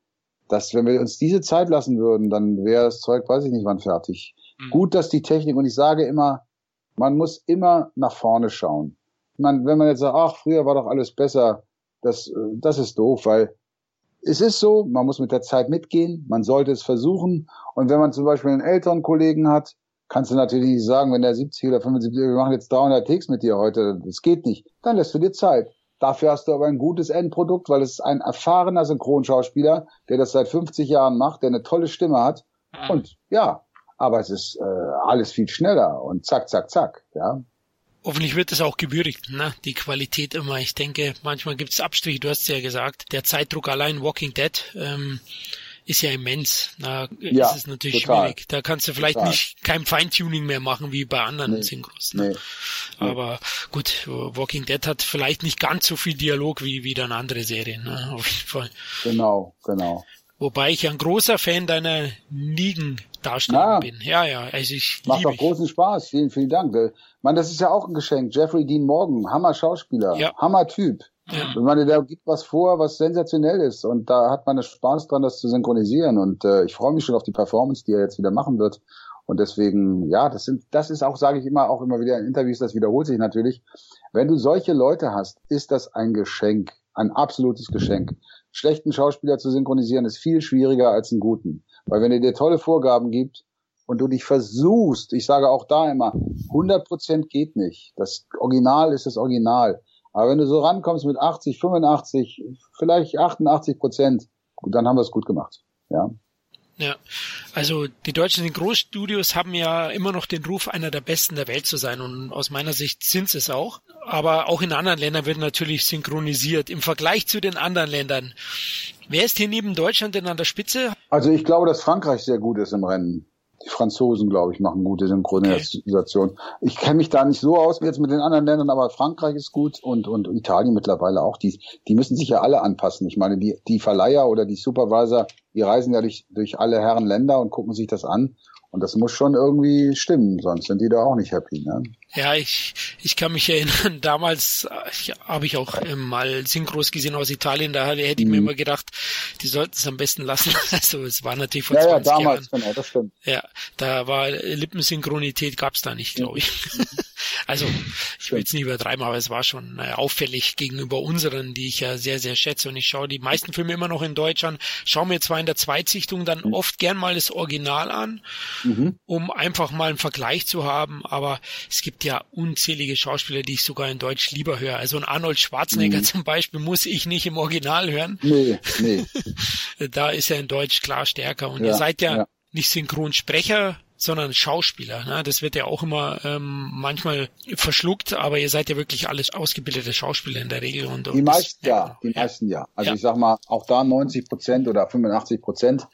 dass wenn wir uns diese Zeit lassen würden, dann wäre das Zeug, weiß ich nicht wann fertig. Mhm. Gut, dass die Technik, und ich sage immer, man muss immer nach vorne schauen man, wenn man jetzt sagt, ach, früher war doch alles besser, das, das ist doof, weil es ist so, man muss mit der Zeit mitgehen, man sollte es versuchen. Und wenn man zum Beispiel einen älteren Kollegen hat, kannst du natürlich nicht sagen, wenn der 70 oder 75, wir machen jetzt 300 Takes mit dir heute, das geht nicht. Dann lässt du dir Zeit. Dafür hast du aber ein gutes Endprodukt, weil es ist ein erfahrener Synchronschauspieler, der das seit 50 Jahren macht, der eine tolle Stimme hat. Und ja, aber es ist äh, alles viel schneller und zack, zack, zack, ja hoffentlich wird es auch gewürdigt, ne? die Qualität immer. Ich denke, manchmal gibt es Abstriche, du hast es ja gesagt. Der Zeitdruck allein Walking Dead ähm, ist ja immens. Da ja, ist es natürlich total. schwierig. Da kannst du vielleicht total. nicht kein Feintuning mehr machen wie bei anderen nee, Synchros. Ne? Nee, Aber gut, Walking Dead hat vielleicht nicht ganz so viel Dialog wie, wie dann andere Serien, ne? auf jeden Fall. Genau, genau. Wobei ich ein großer Fan deiner Nigen-Darstellung ja. bin. Ja, ja, also ich Macht doch großen Spaß. Vielen, vielen Dank. Man, das ist ja auch ein Geschenk. Jeffrey Dean Morgan, Hammer Schauspieler, ja. Hammer Typ. Ja. Ich meine, der gibt was vor, was sensationell ist. Und da hat man Spaß dran, das zu synchronisieren. Und äh, ich freue mich schon auf die Performance, die er jetzt wieder machen wird. Und deswegen, ja, das sind, das ist auch, sage ich immer, auch immer wieder in Interviews, das wiederholt sich natürlich. Wenn du solche Leute hast, ist das ein Geschenk, ein absolutes Geschenk schlechten Schauspieler zu synchronisieren ist viel schwieriger als einen guten. Weil wenn er dir tolle Vorgaben gibt und du dich versuchst, ich sage auch da immer, 100 Prozent geht nicht. Das Original ist das Original. Aber wenn du so rankommst mit 80, 85, vielleicht 88 Prozent, dann haben wir es gut gemacht. Ja. Ja, also die deutschen Synchronstudios haben ja immer noch den Ruf, einer der besten der Welt zu sein und aus meiner Sicht sind es auch. Aber auch in anderen Ländern wird natürlich synchronisiert. Im Vergleich zu den anderen Ländern, wer ist hier neben Deutschland denn an der Spitze? Also ich glaube, dass Frankreich sehr gut ist im Rennen. Die Franzosen, glaube ich, machen gute Synchronisation. Okay. Ich kenne mich da nicht so aus wie jetzt mit den anderen Ländern, aber Frankreich ist gut und, und Italien mittlerweile auch. Die, die müssen sich ja alle anpassen. Ich meine, die, die Verleiher oder die Supervisor, die reisen ja durch, durch alle Herren Länder und gucken sich das an. Und das muss schon irgendwie stimmen, sonst sind die da auch nicht happy. Ne? Ja, ich, ich kann mich erinnern, damals habe ich auch äh, mal Synchros gesehen aus Italien, da hätte ich mhm. mir immer gedacht, die sollten es am besten lassen. Also es war natürlich vor ja, 20 ja, damals, Jahren. Genau, das stimmt. Ja, da war Lippensynchronität gab's da nicht, glaube ich. Mhm. Also ich will jetzt nicht übertreiben, aber es war schon äh, auffällig gegenüber unseren, die ich ja sehr, sehr schätze. Und ich schaue die meisten Filme immer noch in Deutsch an, schaue mir zwar in der Zweitsichtung dann mhm. oft gern mal das Original an, mhm. um einfach mal einen Vergleich zu haben, aber es gibt ja unzählige Schauspieler, die ich sogar in Deutsch lieber höre. Also ein Arnold Schwarzenegger mhm. zum Beispiel muss ich nicht im Original hören. Nee, nee. da ist er in Deutsch klar stärker. Und ja, ihr seid ja, ja. nicht Synchronsprecher, sondern Schauspieler. Ne? Das wird ja auch immer ähm, manchmal verschluckt, aber ihr seid ja wirklich alles ausgebildete Schauspieler in der Regel. Und, und die meisten ja, die meisten ja. Also ja. ich sag mal, auch da 90 Prozent oder 85 Prozent.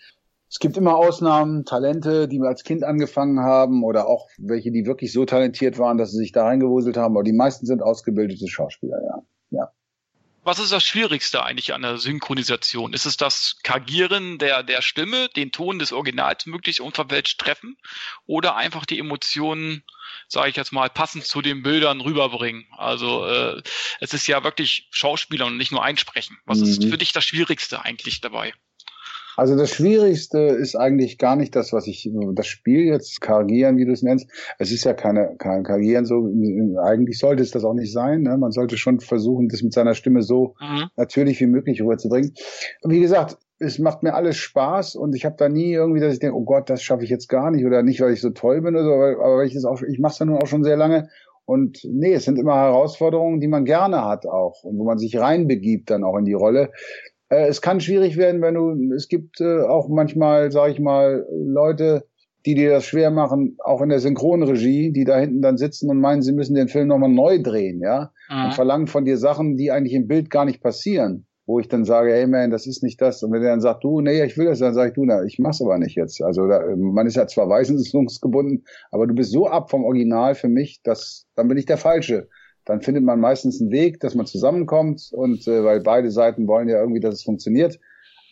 Es gibt immer Ausnahmen, Talente, die wir als Kind angefangen haben oder auch welche, die wirklich so talentiert waren, dass sie sich da reingewuselt haben. Aber die meisten sind ausgebildete Schauspieler, ja. Was ist das Schwierigste eigentlich an der Synchronisation? Ist es das Kagieren der, der Stimme, den Ton des Originals möglichst unverwälscht treffen oder einfach die Emotionen, sage ich jetzt mal, passend zu den Bildern rüberbringen? Also äh, es ist ja wirklich Schauspieler und nicht nur Einsprechen. Was mhm. ist für dich das Schwierigste eigentlich dabei? Also das Schwierigste ist eigentlich gar nicht das, was ich, das Spiel jetzt karieren, wie du es nennst. Es ist ja keine, kein Karieren so, eigentlich sollte es das auch nicht sein. Ne? Man sollte schon versuchen, das mit seiner Stimme so mhm. natürlich wie möglich rüberzubringen. Wie gesagt, es macht mir alles Spaß und ich habe da nie irgendwie, dass ich denke, oh Gott, das schaffe ich jetzt gar nicht oder nicht, weil ich so toll bin oder so, aber ich das auch, ich mache es ja nun auch schon sehr lange und nee, es sind immer Herausforderungen, die man gerne hat auch und wo man sich reinbegibt dann auch in die Rolle. Äh, es kann schwierig werden, wenn du, es gibt äh, auch manchmal, sag ich mal, Leute, die dir das schwer machen, auch in der Synchronregie, die da hinten dann sitzen und meinen, sie müssen den Film nochmal neu drehen, ja, mhm. und verlangen von dir Sachen, die eigentlich im Bild gar nicht passieren wo ich dann sage, hey man, das ist nicht das. Und wenn er dann sagt, du, nee, ich will das, dann sage ich, du, na, ich mach's aber nicht jetzt. Also da, man ist ja zwar weisungsgebunden, aber du bist so ab vom Original für mich, dass dann bin ich der Falsche. Dann findet man meistens einen Weg, dass man zusammenkommt und äh, weil beide Seiten wollen ja irgendwie, dass es funktioniert.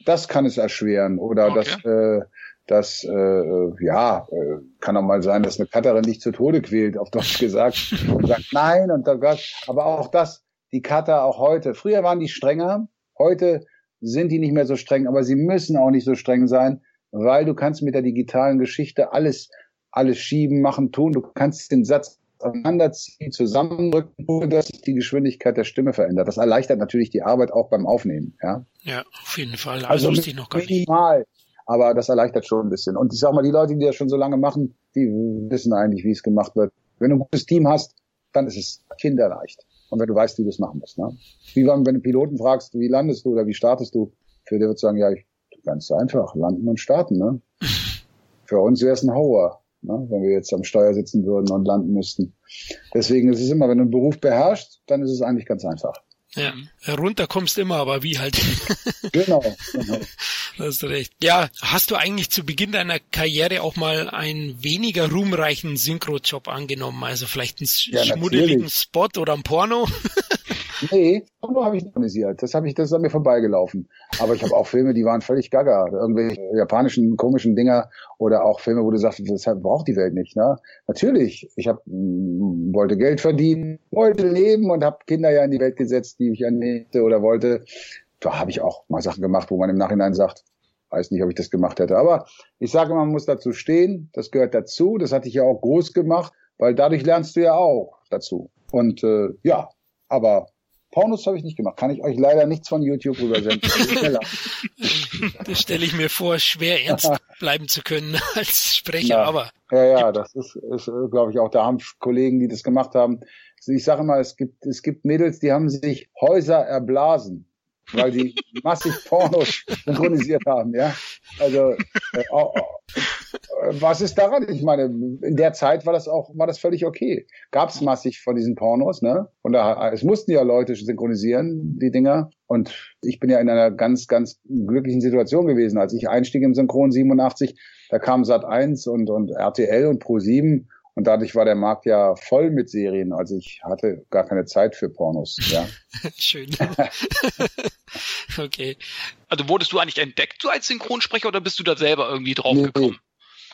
Das kann es erschweren oder okay. dass äh, das äh, ja äh, kann auch mal sein, dass eine Cutterin dich zu Tode quält, auf Deutsch gesagt, und sagt nein und dann aber auch das, die Cutter auch heute. Früher waren die strenger, Heute sind die nicht mehr so streng, aber sie müssen auch nicht so streng sein, weil du kannst mit der digitalen Geschichte alles, alles schieben, machen, tun. Du kannst den Satz auseinanderziehen, zusammendrücken, ohne dass sich die Geschwindigkeit der Stimme verändert. Das erleichtert natürlich die Arbeit auch beim Aufnehmen. Ja, ja auf jeden Fall. Also, also noch gar minimal, aber das erleichtert schon ein bisschen. Und ich sag mal, die Leute, die das schon so lange machen, die wissen eigentlich, wie es gemacht wird. Wenn du ein gutes Team hast, dann ist es kinderleicht. Und wenn du weißt, wie du es machen musst. Ne? Wie wenn du Piloten fragst, wie landest du oder wie startest du, für der wird sagen, ja, ich, ganz einfach, landen und starten. Ne? Für uns wäre es ein Horror, ne? wenn wir jetzt am Steuer sitzen würden und landen müssten. Deswegen ist es immer, wenn du einen Beruf beherrschst, dann ist es eigentlich ganz einfach. Ja, runter kommst immer, aber wie halt. genau. genau. Hast du recht. Ja, hast du eigentlich zu Beginn deiner Karriere auch mal einen weniger ruhmreichen Synchro-Job angenommen? Also vielleicht einen ja, schmuddeligen Spot oder ein Porno? nee, Porno habe ich nicht organisiert. Das habe ich, das ist an mir vorbeigelaufen. Aber ich habe auch Filme, die waren völlig gaga. Irgendwelche japanischen komischen Dinger oder auch Filme, wo du sagst, das braucht die Welt nicht. Ne? Natürlich, ich hab, mm, wollte Geld verdienen, wollte leben und habe Kinder ja in die Welt gesetzt, die ich ernährte oder wollte da habe ich auch mal Sachen gemacht, wo man im Nachhinein sagt, weiß nicht, ob ich das gemacht hätte. Aber ich sage, man muss dazu stehen, das gehört dazu, das hatte ich ja auch groß gemacht, weil dadurch lernst du ja auch dazu. Und äh, ja, aber Pornos habe ich nicht gemacht. Kann ich euch leider nichts von YouTube rübersenden. das stelle ich mir vor, schwer ernst bleiben zu können als Sprecher, ja. aber. Ja, ja, das ist, ist glaube ich, auch, da haben Kollegen, die das gemacht haben. Ich sage mal, es gibt, es gibt Mädels, die haben sich Häuser erblasen weil die massig Pornos synchronisiert haben, ja. Also äh, oh, was ist daran? Ich meine, in der Zeit war das auch, war das völlig okay. Gab es massig von diesen Pornos, ne? Und da, es mussten ja Leute synchronisieren, die Dinger. Und ich bin ja in einer ganz, ganz glücklichen Situation gewesen, als ich einstieg im Synchron 87. Da kam Sat 1 und, und RTL und Pro 7 und dadurch war der Markt ja voll mit Serien. Also ich hatte gar keine Zeit für Pornos. Ja. Schön. okay. Also wurdest du eigentlich entdeckt so als Synchronsprecher oder bist du da selber irgendwie drauf nee, gekommen?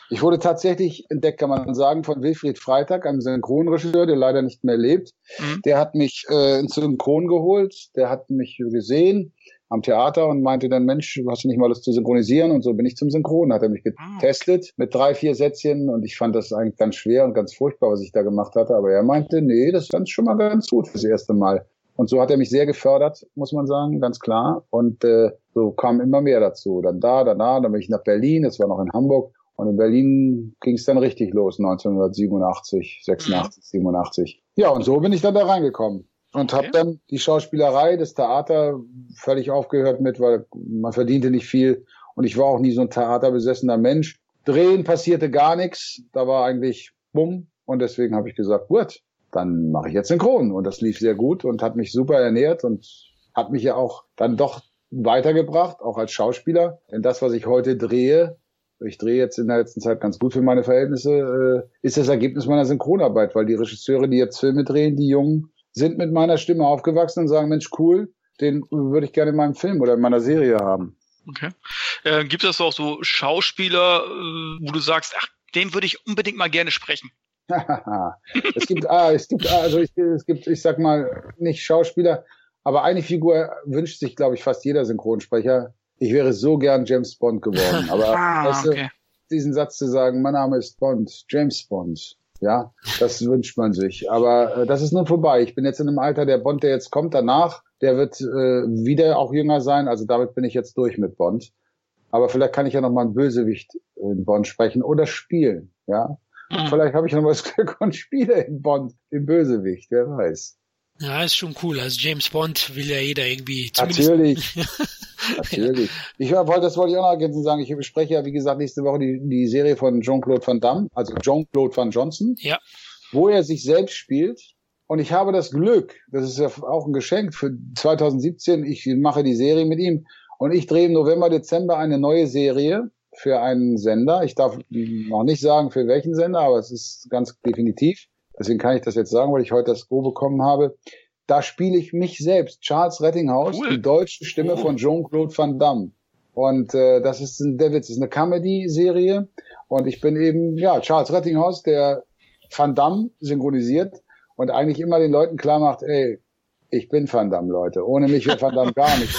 Ich wurde tatsächlich entdeckt, kann man sagen, von Wilfried Freitag, einem Synchronregisseur, der leider nicht mehr lebt. Mhm. Der hat mich äh, ins Synchron geholt, der hat mich gesehen am Theater und meinte dann, Mensch, hast du nicht mal Lust zu synchronisieren? Und so bin ich zum Synchron. Hat er mich ah. getestet mit drei, vier Sätzchen und ich fand das eigentlich ganz schwer und ganz furchtbar, was ich da gemacht hatte. Aber er meinte, nee, das ist schon mal ganz gut fürs erste Mal. Und so hat er mich sehr gefördert, muss man sagen, ganz klar. Und äh, so kam immer mehr dazu. Dann da, dann da, dann bin ich nach Berlin, das war noch in Hamburg. Und in Berlin ging es dann richtig los, 1987, 86, 87. Ja, und so bin ich dann da reingekommen. Und okay. habe dann die Schauspielerei, das Theater völlig aufgehört mit, weil man verdiente nicht viel und ich war auch nie so ein theaterbesessener Mensch. Drehen passierte gar nichts, da war eigentlich bumm und deswegen habe ich gesagt, gut, dann mache ich jetzt synchron und das lief sehr gut und hat mich super ernährt und hat mich ja auch dann doch weitergebracht, auch als Schauspieler. Denn das, was ich heute drehe, ich drehe jetzt in der letzten Zeit ganz gut für meine Verhältnisse, äh, ist das Ergebnis meiner Synchronarbeit, weil die Regisseure, die jetzt Filme drehen, die Jungen, sind mit meiner Stimme aufgewachsen und sagen, Mensch, cool, den würde ich gerne in meinem Film oder in meiner Serie haben. Okay. Äh, gibt es auch so Schauspieler, äh, wo du sagst, ach, den würde ich unbedingt mal gerne sprechen? es gibt, ah, es gibt, also ich, es gibt, ich sag mal, nicht Schauspieler, aber eine Figur wünscht sich, glaube ich, fast jeder Synchronsprecher. Ich wäre so gern James Bond geworden. Aber ah, weißt du, diesen Satz zu sagen, mein Name ist Bond, James Bond, ja, das wünscht man sich. Aber äh, das ist nun vorbei. Ich bin jetzt in einem Alter, der Bond, der jetzt kommt danach, der wird äh, wieder auch jünger sein. Also damit bin ich jetzt durch mit Bond. Aber vielleicht kann ich ja noch mal einen Bösewicht in Bond sprechen oder spielen. Ja, mhm. vielleicht habe ich noch mal das Glück und spiele in Bond den Bösewicht. Wer weiß. Ja, ist schon cool. Also James Bond will ja jeder irgendwie. Natürlich. Natürlich. Ich wollte, das wollte ich auch noch ergänzen sagen. Ich bespreche ja, wie gesagt, nächste Woche die, die Serie von Jean-Claude Van Damme, also Jean-Claude Van Johnson. Ja. Wo er sich selbst spielt. Und ich habe das Glück, das ist ja auch ein Geschenk für 2017. Ich mache die Serie mit ihm. Und ich drehe im November, Dezember eine neue Serie für einen Sender. Ich darf noch nicht sagen, für welchen Sender, aber es ist ganz definitiv. Deswegen kann ich das jetzt sagen, weil ich heute das Go bekommen habe. Da spiele ich mich selbst, Charles Rettinghaus, cool. die deutsche Stimme oh. von Jean-Claude Van Damme. Und äh, das ist ein, der Witz, ist eine Comedy-Serie. Und ich bin eben, ja, Charles Rettinghaus, der Van Damme synchronisiert und eigentlich immer den Leuten klar macht, ey, ich bin Van Damme, Leute. Ohne mich wäre Van Damme gar nicht.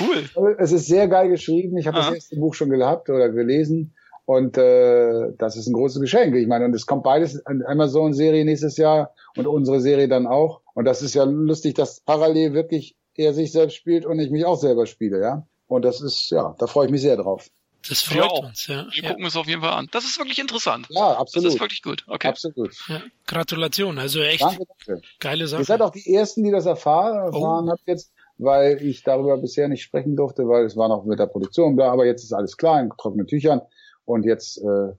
cool. Es ist sehr geil geschrieben. Ich habe das erste Buch schon gehabt oder gelesen. Und äh, das ist ein großes Geschenk. Ich meine, und es kommt beides an Amazon-Serie nächstes Jahr und unsere Serie dann auch. Und das ist ja lustig, dass parallel wirklich er sich selbst spielt und ich mich auch selber spiele, ja. Und das ist, ja, da freue ich mich sehr drauf. Das freut ja, uns, ja. Wir ja. gucken es auf jeden Fall an. Das ist wirklich interessant. Ja, absolut. Das ist wirklich gut. Okay. Absolut. Ja, Gratulation, also echt danke, danke. geile Sache. Ihr seid auch die Ersten, die das erfahren, erfahren oh. habt jetzt, weil ich darüber bisher nicht sprechen durfte, weil es war noch mit der Produktion da, aber jetzt ist alles klar in trockenen Tüchern. Und jetzt äh,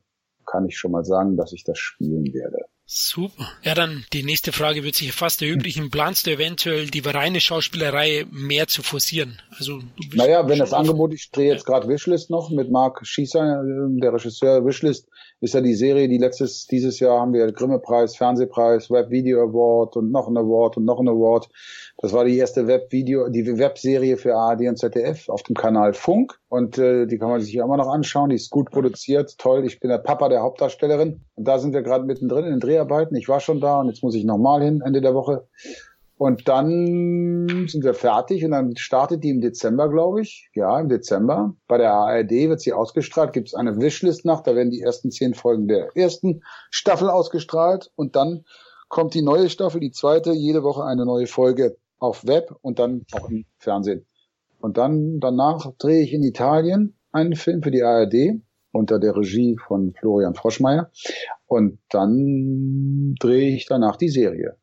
kann ich schon mal sagen, dass ich das spielen werde. Super. Ja, dann die nächste Frage wird sich fast erübrigen. Planst du eventuell die reine Schauspielerei mehr zu forcieren? Also du bist Naja, wenn das Angebot, ich drehe jetzt gerade Wishlist noch mit Mark Schießer, der Regisseur Wishlist, ist ja die Serie, die letztes, dieses Jahr haben wir Grimme-Preis, Fernsehpreis, Web Video Award und noch ein Award und noch ein Award. Das war die erste Webvideo, die Webserie für ARD und ZDF auf dem Kanal Funk. Und äh, die kann man sich immer noch anschauen. Die ist gut produziert, toll. Ich bin der Papa der Hauptdarstellerin. Und da sind wir gerade mittendrin in den Dreharbeiten. Ich war schon da und jetzt muss ich nochmal hin, Ende der Woche. Und dann sind wir fertig und dann startet die im Dezember, glaube ich. Ja, im Dezember. Bei der ARD wird sie ausgestrahlt. Gibt es eine Wishlist-Nacht. Da werden die ersten zehn Folgen der ersten Staffel ausgestrahlt. Und dann kommt die neue Staffel, die zweite, jede Woche eine neue Folge auf Web und dann auch im Fernsehen. Und dann danach drehe ich in Italien einen Film für die ARD unter der Regie von Florian Froschmeier. Und dann drehe ich danach die Serie.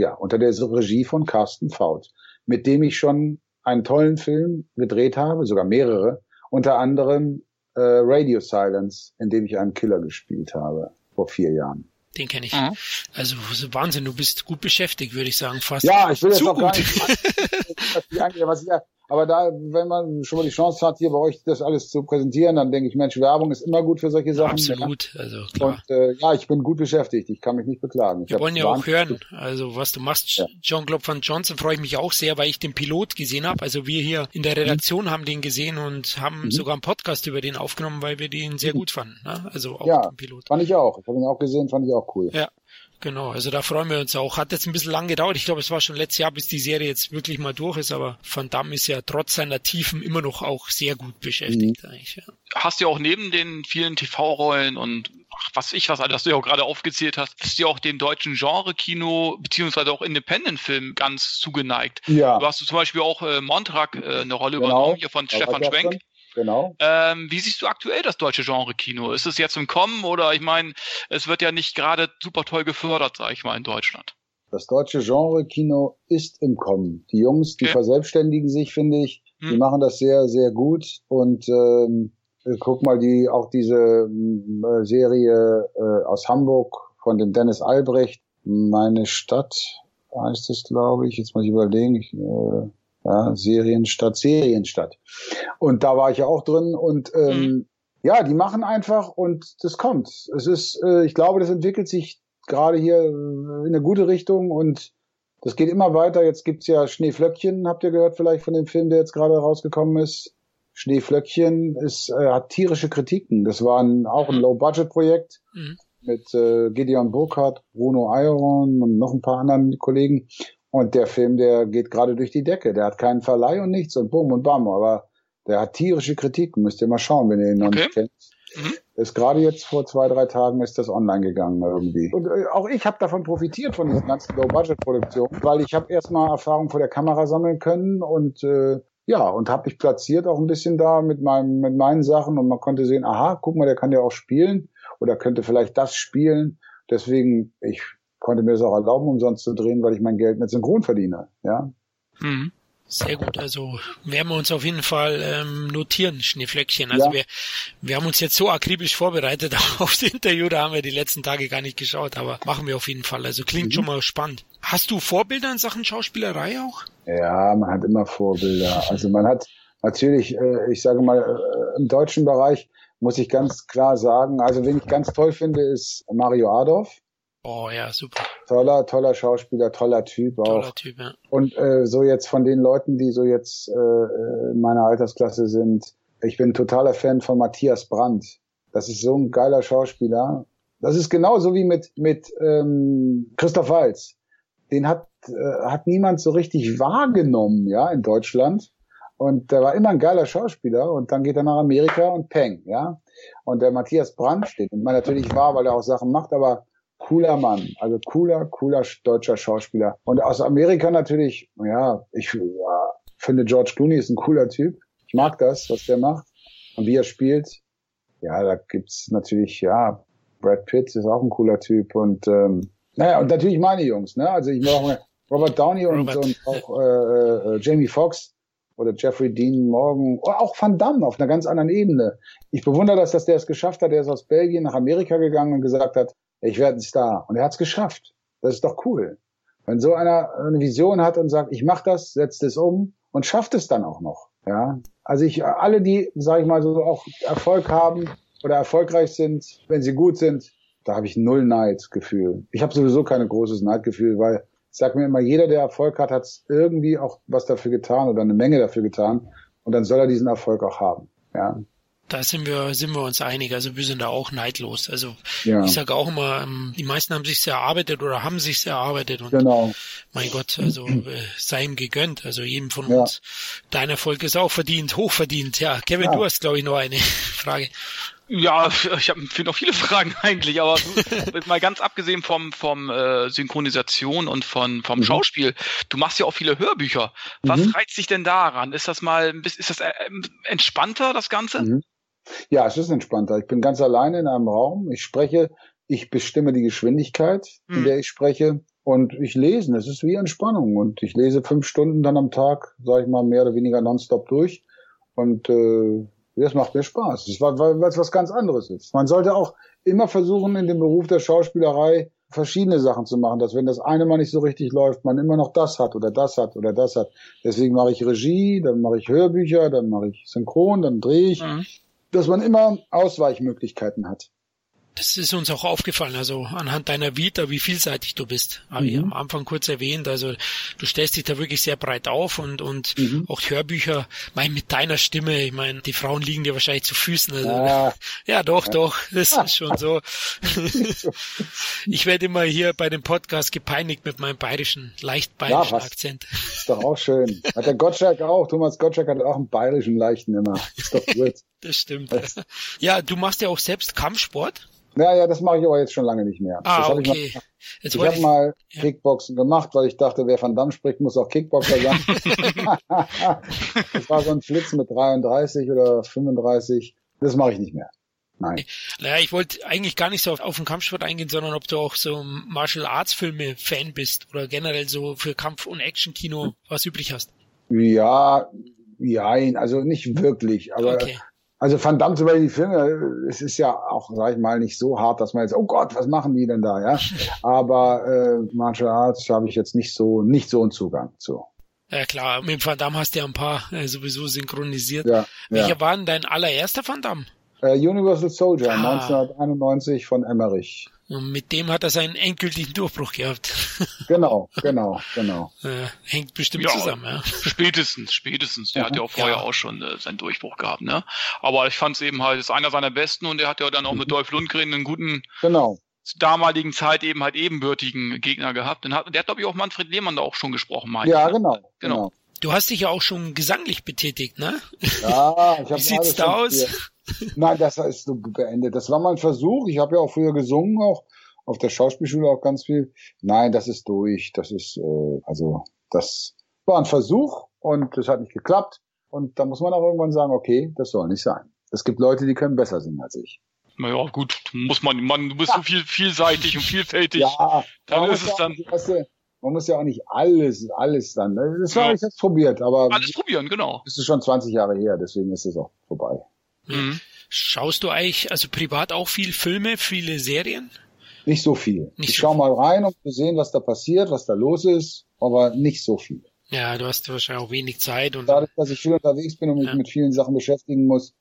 Ja, unter der Regie von Carsten Faut, mit dem ich schon einen tollen Film gedreht habe, sogar mehrere, unter anderem äh, Radio Silence, in dem ich einen Killer gespielt habe, vor vier Jahren. Den kenne ich. Mhm. Also Wahnsinn, du bist gut beschäftigt, würde ich sagen. Fast ja, ich will jetzt auch gar nicht. was ich ja aber da, wenn man schon mal die Chance hat, hier bei euch das alles zu präsentieren, dann denke ich, Mensch, Werbung ist immer gut für solche Sachen. Absolut, ja. also klar. Und äh, ja, ich bin gut beschäftigt, ich kann mich nicht beklagen. Ich Wir wollen ja auch hören, also was du machst, ja. John Glob van Johnson, freue ich mich auch sehr, weil ich den Pilot gesehen habe. Also wir hier in der Redaktion mhm. haben den gesehen und haben mhm. sogar einen Podcast über den aufgenommen, weil wir den sehr mhm. gut fanden. Ne? Also auch ja, den Pilot. Fand ich auch. Ich habe ihn auch gesehen, fand ich auch cool. Ja. Genau, also da freuen wir uns auch. Hat jetzt ein bisschen lang gedauert. Ich glaube, es war schon letztes Jahr, bis die Serie jetzt wirklich mal durch ist, aber Van Damme ist ja trotz seiner Tiefen immer noch auch sehr gut beschäftigt mhm. eigentlich. Ja. Hast du auch neben den vielen TV-Rollen und ach, was ich was, das du ja auch gerade aufgezählt hast, hast du ja auch dem deutschen Genre-Kino beziehungsweise auch Independent-Film ganz zugeneigt. Ja. Du hast zum Beispiel auch äh, Montrak äh, eine Rolle genau. übernommen, hier von Stefan Schwenk. Genau. Ähm, wie siehst du aktuell das deutsche Genre-Kino? Ist es jetzt im Kommen oder ich meine, es wird ja nicht gerade super toll gefördert, sag ich mal, in Deutschland. Das deutsche Genre-Kino ist im Kommen. Die Jungs, die okay. verselbstständigen sich, finde ich. Hm. Die machen das sehr, sehr gut. Und ähm, guck mal, die auch diese äh, Serie äh, aus Hamburg von dem Dennis Albrecht, meine Stadt heißt es, glaube ich. Jetzt muss ich überlegen. Ich, äh, ja, Serienstadt, Serienstadt. Und da war ich ja auch drin und ähm, mhm. ja, die machen einfach und das kommt. Es ist, äh, ich glaube, das entwickelt sich gerade hier äh, in eine gute Richtung und das geht immer weiter. Jetzt gibt's ja Schneeflöckchen, habt ihr gehört vielleicht von dem Film, der jetzt gerade rausgekommen ist. Schneeflöckchen ist, äh, hat tierische Kritiken. Das war ein, auch ein. Low-Budget-Projekt mhm. mit äh, Gideon Burkhardt, Bruno Iron und noch ein paar anderen Kollegen. Und der Film, der geht gerade durch die Decke. Der hat keinen Verleih und nichts und bum und bam. Aber der hat tierische Kritiken. Müsst ihr mal schauen, wenn ihr ihn noch okay. nicht kennt. Mhm. Ist gerade jetzt vor zwei, drei Tagen ist das online gegangen irgendwie. Und äh, auch ich habe davon profitiert von diesen ganzen Low-Budget-Produktionen, weil ich habe erstmal Erfahrung vor der Kamera sammeln können und äh, ja, und habe mich platziert auch ein bisschen da mit meinem, mit meinen Sachen und man konnte sehen, aha, guck mal, der kann ja auch spielen oder könnte vielleicht das spielen. Deswegen, ich konnte mir das auch erlauben, umsonst zu drehen, weil ich mein Geld mit Synchron verdiene. Ja. Mhm. Sehr gut, also werden wir uns auf jeden Fall ähm, notieren, Schneeflöckchen. Also ja. wir, wir haben uns jetzt so akribisch vorbereitet aufs Interview, da haben wir die letzten Tage gar nicht geschaut, aber machen wir auf jeden Fall. Also klingt mhm. schon mal spannend. Hast du Vorbilder in Sachen Schauspielerei auch? Ja, man hat immer Vorbilder. Also man hat natürlich, äh, ich sage mal, äh, im deutschen Bereich muss ich ganz klar sagen, also wen ich ganz toll finde, ist Mario Adolf. Oh ja, super. Toller, toller Schauspieler, toller Typ auch. Toller Typ, ja. Und äh, so jetzt von den Leuten, die so jetzt äh, in meiner Altersklasse sind, ich bin totaler Fan von Matthias Brandt. Das ist so ein geiler Schauspieler. Das ist genauso wie mit mit ähm, Christoph Walz. Den hat äh, hat niemand so richtig wahrgenommen, ja, in Deutschland. Und der war immer ein geiler Schauspieler und dann geht er nach Amerika und peng, ja. Und der Matthias Brandt steht, und man natürlich wahr, weil er auch Sachen macht, aber cooler Mann, also cooler, cooler deutscher Schauspieler. Und aus Amerika natürlich, ja, ich ja, finde George Clooney ist ein cooler Typ. Ich mag das, was der macht und wie er spielt. Ja, da gibt's natürlich, ja, Brad Pitt ist auch ein cooler Typ und ähm, naja, und natürlich meine Jungs, ne? Also ich mache Robert Downey und, Robert. und auch äh, äh, Jamie Foxx oder Jeffrey Dean Morgan oder auch Van Damme auf einer ganz anderen Ebene. Ich bewundere das, dass der es geschafft hat. Der ist aus Belgien nach Amerika gegangen und gesagt hat, ich werde ein Star. Und er hat es geschafft. Das ist doch cool. Wenn so einer eine Vision hat und sagt, ich mache das, setzt es um und schafft es dann auch noch. Ja, also ich alle, die, sage ich mal so, auch Erfolg haben oder erfolgreich sind, wenn sie gut sind, da habe ich null Neidgefühl. Ich habe sowieso kein großes Neidgefühl, weil ich sage mir immer, jeder, der Erfolg hat, hat irgendwie auch was dafür getan oder eine Menge dafür getan. Und dann soll er diesen Erfolg auch haben. Ja. Da sind wir, sind wir uns einig. Also wir sind da auch neidlos. Also ja. ich sage auch immer, ähm, die meisten haben sich's erarbeitet oder haben sich's erarbeitet. Und genau. mein Gott, also äh, sei ihm gegönnt. Also jedem von ja. uns. Dein Erfolg ist auch verdient, hochverdient. Ja, Kevin, ja. du hast, glaube ich, noch eine Frage. Ja, ich habe noch viele Fragen eigentlich, aber mal ganz abgesehen vom vom äh, Synchronisation und von vom mhm. Schauspiel, du machst ja auch viele Hörbücher. Was mhm. reizt dich denn daran? Ist das mal ist das äh, entspannter das Ganze? Mhm. Ja, es ist entspannter. Ich bin ganz alleine in einem Raum. Ich spreche, ich bestimme die Geschwindigkeit, in mhm. der ich spreche. Und ich lese, es ist wie Entspannung. Und ich lese fünf Stunden dann am Tag, sage ich mal, mehr oder weniger nonstop durch. Und äh, das macht mir Spaß. Das war, weil es was ganz anderes ist. Man sollte auch immer versuchen, in dem Beruf der Schauspielerei verschiedene Sachen zu machen, dass wenn das eine mal nicht so richtig läuft, man immer noch das hat oder das hat oder das hat. Deswegen mache ich Regie, dann mache ich Hörbücher, dann mache ich Synchron, dann drehe ich. Mhm. Dass man immer Ausweichmöglichkeiten hat. Das ist uns auch aufgefallen, also anhand deiner Vita, wie vielseitig du bist. Habe mhm. ich am Anfang kurz erwähnt. Also du stellst dich da wirklich sehr breit auf und, und mhm. auch Hörbücher, mein, mit deiner Stimme, ich meine, die Frauen liegen dir wahrscheinlich zu Füßen. Also, ja. ja, doch, ja. doch, das ist schon so. ich werde immer hier bei dem Podcast gepeinigt mit meinem bayerischen, leicht bayerischen ja, Akzent. Ist doch auch schön. Hat der Gottschalk auch, Thomas Gottschalk hat auch einen bayerischen leichten immer. Ist doch gut. Das stimmt. Ja, du machst ja auch selbst Kampfsport. Ja, ja, das mache ich aber jetzt schon lange nicht mehr. Ah, das okay. Ich, ich habe mal ja. Kickboxen gemacht, weil ich dachte, wer Van Damme spricht, muss auch Kickboxer sein. das war so ein Flitz mit 33 oder 35. Das mache ich nicht mehr. Nein. Naja, ich wollte eigentlich gar nicht so auf, auf den Kampfsport eingehen, sondern ob du auch so Martial Arts Filme Fan bist oder generell so für Kampf- und Action-Kino was übrig hast. Ja, ja, also nicht wirklich, aber okay. Also Van Damme zum Beispiel die Filme, es ist ja auch, sag ich mal, nicht so hart, dass man jetzt, oh Gott, was machen die denn da, ja? Aber äh, Martial Arts habe ich jetzt nicht so, nicht so einen Zugang zu. Ja klar, mit Van Damme hast du ja ein paar äh, sowieso synchronisiert. Ja, Welcher ja. war denn dein allererster Van Damme? Äh, Universal Soldier, ah. 1991 von Emmerich. Und mit dem hat er seinen endgültigen Durchbruch gehabt. Genau, genau, genau. Äh, hängt bestimmt ja, zusammen, ja. Spätestens, spätestens. Der ja, hat ja auch vorher ja. auch schon äh, seinen Durchbruch gehabt, ne? Aber ich fand es eben halt, ist einer seiner besten und der hat ja dann auch mit mhm. Dolph Lundgren einen guten, genau. zur damaligen Zeit eben halt ebenbürtigen Gegner gehabt. Und hat, der hat, glaube ich, auch Manfred Lehmann da auch schon gesprochen, meine Ja, genau, genau. genau. Du hast dich ja auch schon gesanglich betätigt, ne? Ja, ich habe Wie sieht's da aus? Nein, das ist so beendet. Das war mal ein Versuch. Ich habe ja auch früher gesungen, auch auf der Schauspielschule auch ganz viel. Nein, das ist durch. Das ist, äh, also, das war ein Versuch und das hat nicht geklappt. Und da muss man auch irgendwann sagen, okay, das soll nicht sein. Es gibt Leute, die können besser singen als ich. Naja, gut, muss man, man, du bist ja. so viel, vielseitig und vielfältig. Ja, dann ist es dann. Weißt du, man muss ja auch nicht alles, alles dann. Ne? Das war, ja. ich hab's probiert, aber. Alles probieren, genau. Das ist schon 20 Jahre her, deswegen ist es auch vorbei. Mhm. Schaust du eigentlich, also privat auch viel Filme, viele Serien? Nicht so viel. Nicht ich so schau viel. mal rein, um zu sehen, was da passiert, was da los ist, aber nicht so viel. Ja, du hast wahrscheinlich auch wenig Zeit und. Dadurch, dass ich viel unterwegs bin und mich ja. mit vielen Sachen beschäftigen muss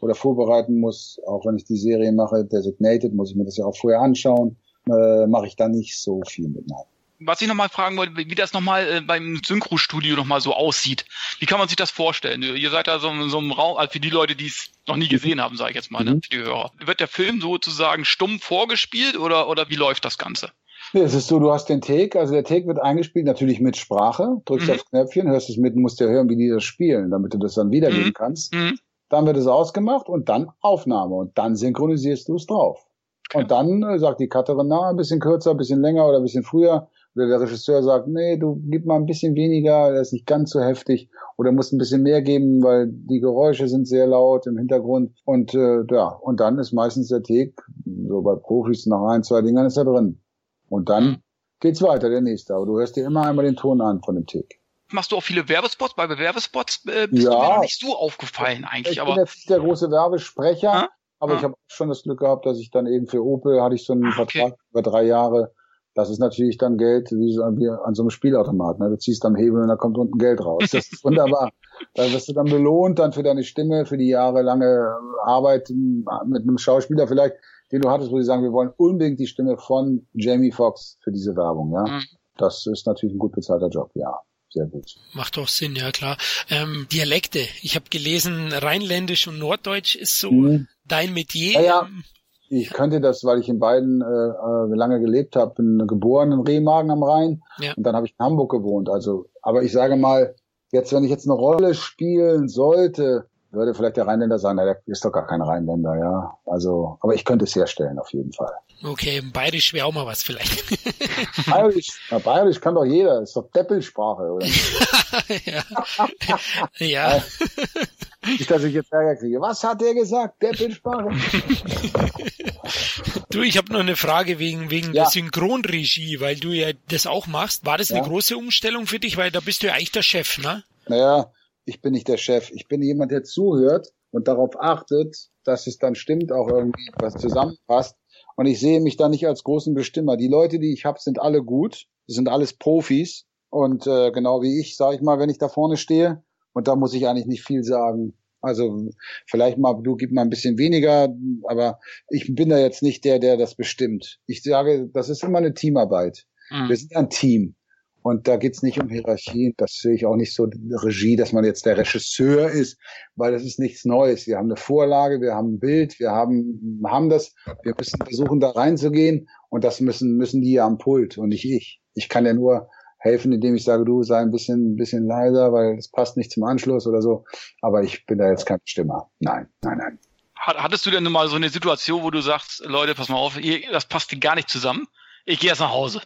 oder vorbereiten muss, auch wenn ich die Serie mache, Designated, muss ich mir das ja auch vorher anschauen, äh, mache ich da nicht so viel mit. Nein was ich nochmal fragen wollte, wie das nochmal äh, beim Synchro-Studio nochmal so aussieht. Wie kann man sich das vorstellen? Ihr seid da so in so einem Raum, also für die Leute, die es noch nie gesehen haben, sage ich jetzt mal, ne, mhm. für die Hörer. Wird der Film sozusagen stumm vorgespielt oder, oder wie läuft das Ganze? Ja, es ist so, du hast den Take, also der Take wird eingespielt, natürlich mit Sprache, drückst mhm. aufs Knöpfchen, hörst es mit, musst ja hören, wie die das spielen, damit du das dann wiedergeben mhm. kannst. Mhm. Dann wird es ausgemacht und dann Aufnahme und dann synchronisierst du es drauf. Okay. Und dann äh, sagt die Cutterin, na, ein bisschen kürzer, ein bisschen länger oder ein bisschen früher oder der Regisseur sagt, nee, du gib mal ein bisschen weniger, der ist nicht ganz so heftig oder musst ein bisschen mehr geben, weil die Geräusche sind sehr laut im Hintergrund und äh, ja, und dann ist meistens der Take, so bei Profis nach ein, zwei Dingern ist er drin. Und dann mhm. geht's weiter, der nächste. Aber du hörst dir immer einmal den Ton an von dem Take machst du auch viele Werbespots. Bei Werbespots äh, bist ja, du mir noch nicht so aufgefallen eigentlich. Ich aber bin jetzt nicht der große Werbesprecher, ah? aber ah? ich habe schon das Glück gehabt, dass ich dann eben für Opel hatte ich so einen ah, okay. Vertrag über drei Jahre das ist natürlich dann Geld wie, so, wie an so einem Spielautomat. Ne? Du ziehst am Hebel und da kommt unten Geld raus. Das ist wunderbar. da wirst du dann belohnt dann für deine Stimme, für die jahrelange Arbeit mit einem Schauspieler vielleicht, den du hattest, wo sie sagen, wir wollen unbedingt die Stimme von Jamie Foxx für diese Werbung. Ja, mhm. Das ist natürlich ein gut bezahlter Job, ja sehr gut. Macht doch Sinn, ja klar. Ähm, Dialekte. Ich habe gelesen, Rheinländisch und Norddeutsch ist so mhm. dein Metier. Ja, ja ich könnte das, weil ich in beiden äh, äh, lange gelebt habe, bin geboren in Remagen am Rhein ja. und dann habe ich in Hamburg gewohnt. Also, aber ich sage mal, jetzt, wenn ich jetzt eine Rolle spielen sollte, würde vielleicht der Rheinländer sagen, na, der ist doch gar kein Rheinländer, ja. Also, aber ich könnte es herstellen, auf jeden Fall. Okay, Bayerisch wäre auch mal was vielleicht. Bayerisch, na, Bayerisch kann doch jeder, ist doch Deppelsprache, oder? ja. ja. Nicht, dass ich jetzt Ärger kriege. Was hat der gesagt? Deppelsprache? du, ich habe noch eine Frage wegen, wegen ja. der Synchronregie, weil du ja das auch machst. War das eine ja. große Umstellung für dich? Weil da bist du ja eigentlich der Chef, ne? Naja, ich bin nicht der Chef. Ich bin jemand, der zuhört und darauf achtet, dass es dann stimmt, auch irgendwie was zusammenpasst. Und ich sehe mich da nicht als großen Bestimmer. Die Leute, die ich habe, sind alle gut. Sind alles Profis. Und äh, genau wie ich, sage ich mal, wenn ich da vorne stehe. Und da muss ich eigentlich nicht viel sagen. Also vielleicht mal, du gib mal ein bisschen weniger, aber ich bin da jetzt nicht der, der das bestimmt. Ich sage, das ist immer eine Teamarbeit. Mhm. Wir sind ein Team. Und da geht's nicht um Hierarchien. Das sehe ich auch nicht so Regie, dass man jetzt der Regisseur ist, weil das ist nichts Neues. Wir haben eine Vorlage, wir haben ein Bild, wir haben, haben das. Wir müssen versuchen, da reinzugehen. Und das müssen, müssen die ja am Pult und nicht ich. Ich kann ja nur helfen, indem ich sage, du sei ein bisschen, ein bisschen leiser, weil es passt nicht zum Anschluss oder so. Aber ich bin da jetzt kein Stimmer. Nein, nein, nein. Hattest du denn mal so eine Situation, wo du sagst, Leute, pass mal auf, das passt gar nicht zusammen. Ich gehe jetzt nach Hause.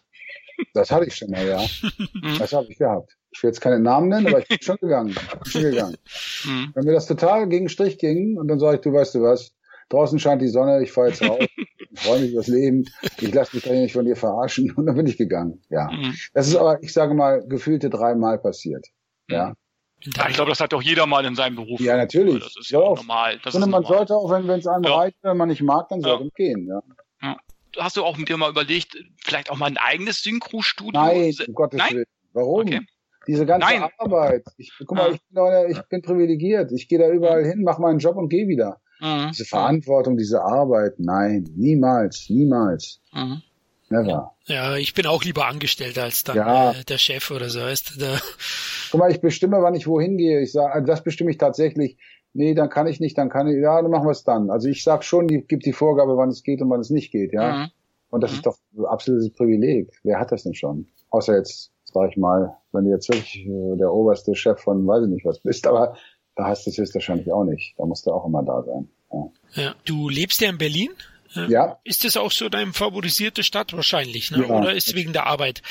Das hatte ich schon mal, ja. Mhm. Das habe ich gehabt. Ich will jetzt keine Namen nennen, aber ich bin schon gegangen. Ich bin schon gegangen. Mhm. Wenn mir das total gegen Strich ging und dann sage ich, du weißt du was, draußen scheint die Sonne, ich fahre jetzt raus, freue mich übers Leben, ich lasse mich da nicht von dir verarschen und dann bin ich gegangen. Ja. Mhm. Das ist aber, ich sage mal, gefühlte dreimal passiert. Ja. Ja, ich glaube, das hat doch jeder mal in seinem Beruf. Ja, natürlich. Das ist ja auch normal. Das Sondern man normal. sollte auch, wenn es einem ja. reicht, wenn man nicht mag, dann sollte ja. man gehen. Ja hast du auch mit dir mal überlegt, vielleicht auch mal ein eigenes Synchro-Studio? Nein, um Gottes Nein? Willen. Warum? Okay. Diese ganze Nein. Arbeit. Ich, guck mal, ah. ich, bin, ich bin privilegiert. Ich gehe da überall hin, mache meinen Job und gehe wieder. Mhm. Diese Verantwortung, diese Arbeit, nein, niemals, niemals. Mhm. Never. Ja, ich bin auch lieber Angestellter als dann ja. äh, der Chef oder so. Weißt, der Guck mal, ich bestimme, wann ich wohin gehe. Ich sage, also das bestimme ich tatsächlich nee, dann kann ich nicht, dann kann ich, ja, dann machen wir es dann. Also ich sag schon, die gibt die Vorgabe, wann es geht und wann es nicht geht, ja. Mhm. Und das mhm. ist doch ein absolutes Privileg. Wer hat das denn schon? Außer jetzt, sag ich mal, wenn du jetzt wirklich äh, der oberste Chef von weiß ich nicht was bist, aber da hast du es höchstwahrscheinlich auch nicht. Da musst du auch immer da sein. Ja. ja. Du lebst ja in Berlin? Ja. Ist das auch so deine favorisierte Stadt wahrscheinlich, ne? Ja. Oder ist es wegen der Arbeit?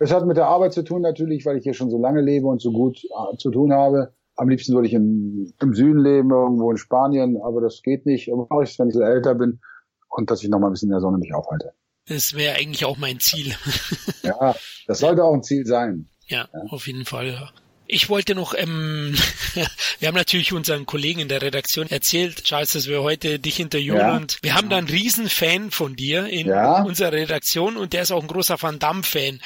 Es hat mit der Arbeit zu tun natürlich, weil ich hier schon so lange lebe und so gut äh, zu tun habe. Am liebsten würde ich in, im Süden leben, irgendwo in Spanien, aber das geht nicht. Aber mache ich es, wenn ich älter bin und dass ich noch mal ein bisschen in der Sonne mich aufhalte. Das wäre eigentlich auch mein Ziel. ja, das sollte auch ein Ziel sein. Ja, ja. auf jeden Fall. Ich wollte noch, ähm, wir haben natürlich unseren Kollegen in der Redaktion erzählt, Charles, dass wir heute dich interviewen ja. und wir haben da einen riesen Fan von dir in ja. unserer Redaktion und der ist auch ein großer Van Damme-Fan.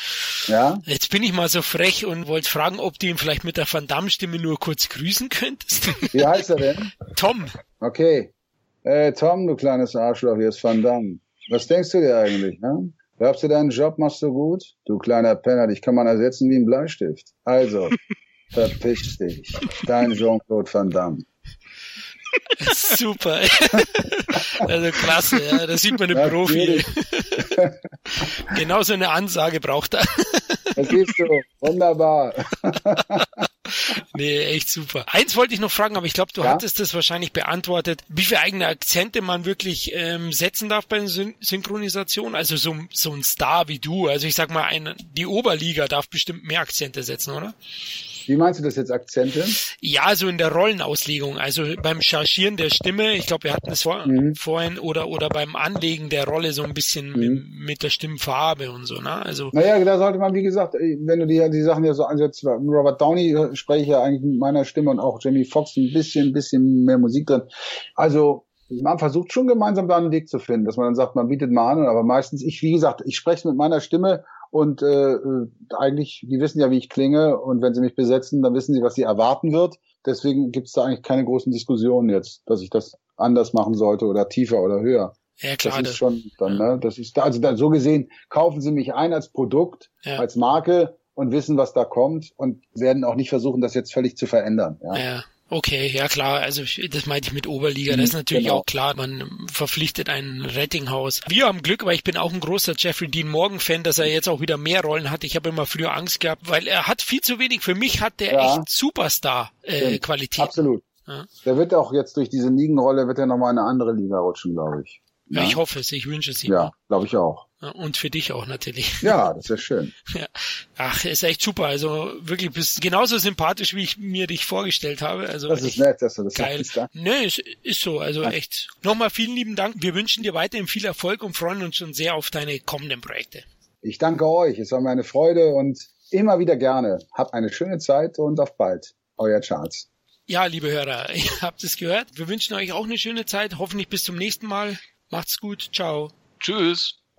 Ja. Jetzt bin ich mal so frech und wollte fragen, ob du ihn vielleicht mit der Van Damme-Stimme nur kurz grüßen könntest. Wie heißt er denn? Tom. Okay. Äh, Tom, du kleines Arschloch, hier ist Van Damme. Was denkst du dir eigentlich, ne? Glaubst du, deinen Job machst du gut? Du kleiner Penner, dich kann man ersetzen wie ein Bleistift. Also, Verpiss dich. Dein Jean-Claude Van Damme. Super. Also klasse, ja. da sieht man den Profi. genau so eine Ansage braucht er. Das siehst du. Wunderbar. nee, echt super. Eins wollte ich noch fragen, aber ich glaube, du ja? hattest das wahrscheinlich beantwortet, wie viele eigene Akzente man wirklich ähm, setzen darf bei Syn Synchronisation. Also so, so ein Star wie du. Also ich sag mal, ein, die Oberliga darf bestimmt mehr Akzente setzen, oder? Wie meinst du das jetzt, Akzente? Ja, so in der Rollenauslegung, also beim Chargieren der Stimme, ich glaube, wir hatten es vor, mhm. vorhin, oder, oder beim Anlegen der Rolle so ein bisschen mhm. mit, der Stimmfarbe und so, ne? Also. Naja, da sollte man, wie gesagt, wenn du die, die Sachen ja so ansetzt, Robert Downey spreche ich ja eigentlich mit meiner Stimme und auch Jamie Foxx ein bisschen, ein bisschen mehr Musik drin. Also, man versucht schon gemeinsam da einen Weg zu finden, dass man dann sagt, man bietet mal an, aber meistens, ich, wie gesagt, ich spreche mit meiner Stimme und äh, eigentlich, die wissen ja, wie ich klinge und wenn sie mich besetzen, dann wissen sie, was sie erwarten wird. Deswegen gibt es da eigentlich keine großen Diskussionen jetzt, dass ich das anders machen sollte oder tiefer oder höher. Ja, klar. Das ist schon dann, ne, das ist da, also dann so gesehen, kaufen sie mich ein als Produkt, ja. als Marke und wissen, was da kommt und werden auch nicht versuchen, das jetzt völlig zu verändern. Ja. ja. Okay, ja klar, also das meinte ich mit Oberliga, das ist mhm, natürlich genau. auch klar, man verpflichtet ein Rettinghaus. Wir haben Glück, weil ich bin auch ein großer Jeffrey Dean Morgan Fan, dass er jetzt auch wieder mehr Rollen hat. Ich habe immer früher Angst gehabt, weil er hat viel zu wenig. Für mich hat der ja. echt Superstar äh, Qualität. Absolut. Ja. Der wird auch jetzt durch diese Ligenrolle wird er nochmal in eine andere Liga rutschen, glaube ich. Ja, ich hoffe es, ich wünsche es ihm. Ja, glaube ich auch. Und für dich auch natürlich. Ja, das ist schön. Ja. Ach, ist echt super. Also wirklich bist genauso sympathisch, wie ich mir dich vorgestellt habe. Also das ist nett, dass du das geil. sagst. Nee, ist, ist so. Also ja. echt. Nochmal vielen lieben Dank. Wir wünschen dir weiterhin viel Erfolg und freuen uns schon sehr auf deine kommenden Projekte. Ich danke euch. Es war mir eine Freude und immer wieder gerne. Habt eine schöne Zeit und auf bald. Euer Charles. Ja, liebe Hörer, ihr habt es gehört. Wir wünschen euch auch eine schöne Zeit. Hoffentlich bis zum nächsten Mal. Macht's gut. Ciao. Tschüss.